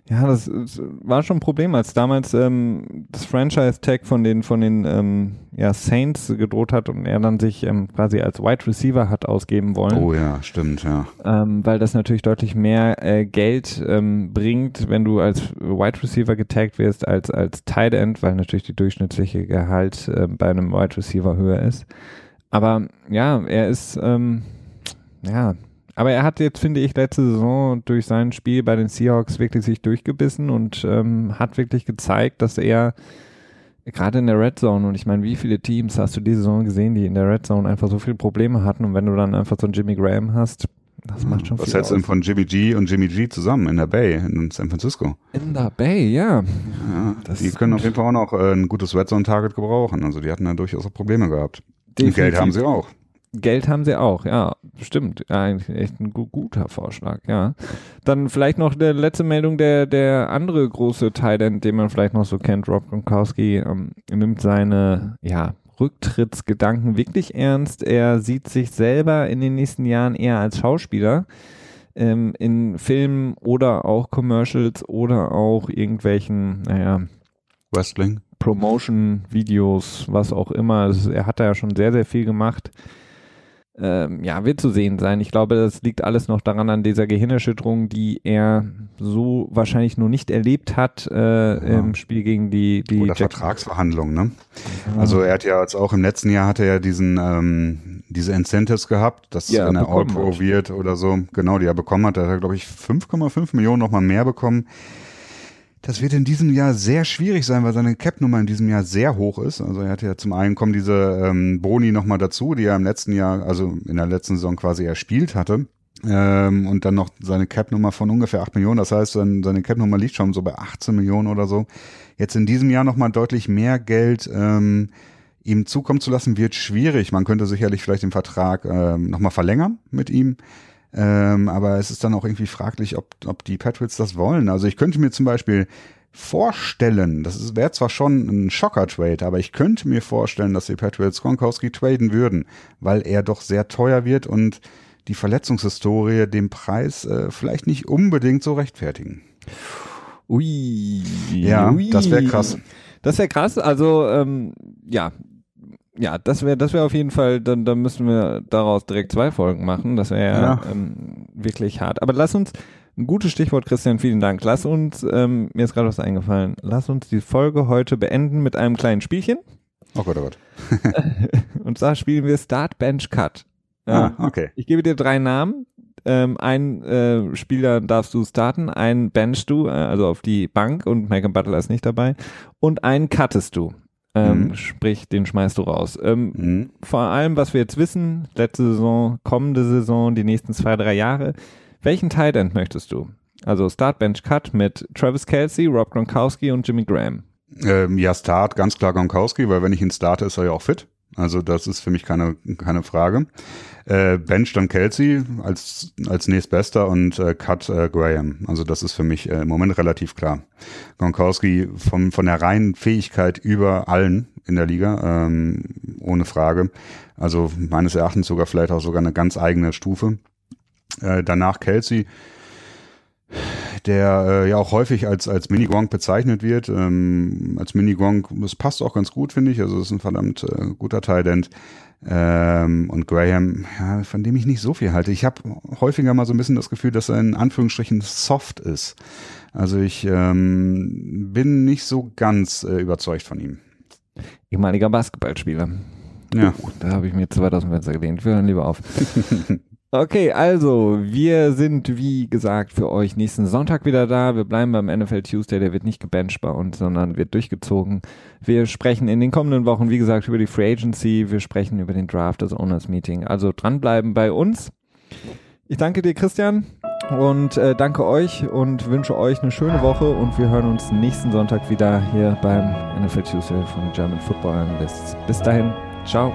ja, das, das, war schon ein Problem, als damals ähm, das Franchise-Tag von den von den ähm, ja, Saints gedroht hat und er dann sich ähm, quasi als Wide Receiver hat ausgeben wollen. Oh ja, stimmt, ja. Ähm, weil das natürlich deutlich mehr äh, Geld ähm, bringt, wenn du als Wide Receiver getaggt wirst, als als Tight End, weil natürlich die durchschnittliche Gehalt äh, bei einem Wide Receiver höher ist. Aber ja, er ist ähm, ja aber er hat jetzt, finde ich, letzte Saison durch sein Spiel bei den Seahawks wirklich sich durchgebissen und ähm, hat wirklich gezeigt, dass er gerade in der Red Zone, und ich meine, wie viele Teams hast du diese Saison gesehen, die in der Red Zone einfach so viele Probleme hatten und wenn du dann einfach so einen Jimmy Graham hast, das macht schon Was viel hältst du denn von Jimmy G und Jimmy G zusammen in der Bay in San Francisco? In der Bay, ja. ja die können auf jeden Fall auch noch äh, ein gutes Red Zone Target gebrauchen. Also die hatten ja durchaus auch Probleme gehabt. Definitiv. Und Geld haben sie auch. Geld haben sie auch, ja, stimmt. Eigentlich echt ein guter Vorschlag, ja. Dann vielleicht noch der letzte Meldung, der, der andere große Titan, den man vielleicht noch so kennt, Rob Gronkowski, ähm, nimmt seine, ja, Rücktrittsgedanken wirklich ernst. Er sieht sich selber in den nächsten Jahren eher als Schauspieler ähm, in Filmen oder auch Commercials oder auch irgendwelchen, naja, Wrestling. Promotion-Videos, was auch immer. Also er hat da ja schon sehr, sehr viel gemacht ähm, ja, wird zu sehen sein. Ich glaube, das liegt alles noch daran an dieser Gehirnerschütterung, die er so wahrscheinlich nur nicht erlebt hat äh, ja. im Spiel gegen die, die Oder Jack Vertragsverhandlungen, ne? Ja. Also er hat ja jetzt auch im letzten Jahr hatte er diesen ähm, diese Incentives gehabt, dass ja, wenn er All-Pro wird oder so, genau, die er bekommen hat, da hat er, glaube ich, 5,5 Millionen nochmal mehr bekommen. Das wird in diesem Jahr sehr schwierig sein, weil seine Cap-Nummer in diesem Jahr sehr hoch ist. Also er hat ja zum einen kommen diese ähm, Boni nochmal dazu, die er im letzten Jahr, also in der letzten Saison quasi erspielt hatte. Ähm, und dann noch seine Cap-Nummer von ungefähr 8 Millionen. Das heißt, sein, seine Cap-Nummer liegt schon so bei 18 Millionen oder so. Jetzt in diesem Jahr nochmal deutlich mehr Geld ähm, ihm zukommen zu lassen, wird schwierig. Man könnte sicherlich vielleicht den Vertrag ähm, nochmal verlängern mit ihm. Ähm, aber es ist dann auch irgendwie fraglich, ob, ob die Patriots das wollen. Also ich könnte mir zum Beispiel vorstellen, das wäre zwar schon ein Schocker-Trade, aber ich könnte mir vorstellen, dass die Patriots Gronkowski traden würden, weil er doch sehr teuer wird und die Verletzungshistorie dem Preis äh, vielleicht nicht unbedingt so rechtfertigen. Ui. Ja, ui. das wäre krass. Das wäre krass. Also, ähm, ja, ja, das wäre das wäre auf jeden Fall, dann, dann müssen wir daraus direkt zwei Folgen machen. Das wäre ja. ähm, wirklich hart. Aber lass uns, ein gutes Stichwort, Christian, vielen Dank. Lass uns, ähm, mir ist gerade was eingefallen, lass uns die Folge heute beenden mit einem kleinen Spielchen. Oh Gott, oh Gott. Und zwar spielen wir Start, Bench, Cut. Ah, okay. Ich gebe dir drei Namen. Ähm, ein äh, Spieler darfst du starten, einen benchst du, äh, also auf die Bank und Malcolm Butler ist nicht dabei und einen cuttest du. Ähm, mhm. Sprich, den schmeißt du raus. Ähm, mhm. Vor allem, was wir jetzt wissen, letzte Saison, kommende Saison, die nächsten zwei, drei Jahre, welchen Tight End möchtest du? Also Start, Bench, Cut mit Travis Kelsey, Rob Gronkowski und Jimmy Graham. Ähm, ja, Start, ganz klar Gronkowski, weil wenn ich ihn starte, ist er ja auch fit. Also das ist für mich keine, keine Frage. Äh, Bench dann Kelsey als, als nächstbester und äh, Cut äh, Graham. Also das ist für mich äh, im Moment relativ klar. Gronkowski vom, von der reinen Fähigkeit über allen in der Liga, ähm, ohne Frage. Also meines Erachtens sogar vielleicht auch sogar eine ganz eigene Stufe. Äh, danach Kelsey der äh, ja auch häufig als, als Mini-Gronk bezeichnet wird. Ähm, als Mini-Gronk, das passt auch ganz gut, finde ich. Also das ist ein verdammt äh, guter Tident. Ähm, und Graham, ja, von dem ich nicht so viel halte. Ich habe häufiger mal so ein bisschen das Gefühl, dass er in Anführungsstrichen soft ist. Also ich ähm, bin nicht so ganz äh, überzeugt von ihm. Ehemaliger Basketballspieler. Ja. Uh, da habe ich mir zu weit aus dem Fenster gelehnt. Wir hören lieber auf. Okay, also wir sind wie gesagt für euch nächsten Sonntag wieder da. Wir bleiben beim NFL Tuesday, der wird nicht gebencht bei uns, sondern wird durchgezogen. Wir sprechen in den kommenden Wochen, wie gesagt, über die Free Agency, wir sprechen über den Draft, das Owners Meeting. Also dranbleiben bei uns. Ich danke dir, Christian, und äh, danke euch und wünsche euch eine schöne Woche und wir hören uns nächsten Sonntag wieder hier beim NFL Tuesday von German Football Analysts. Bis dahin, ciao.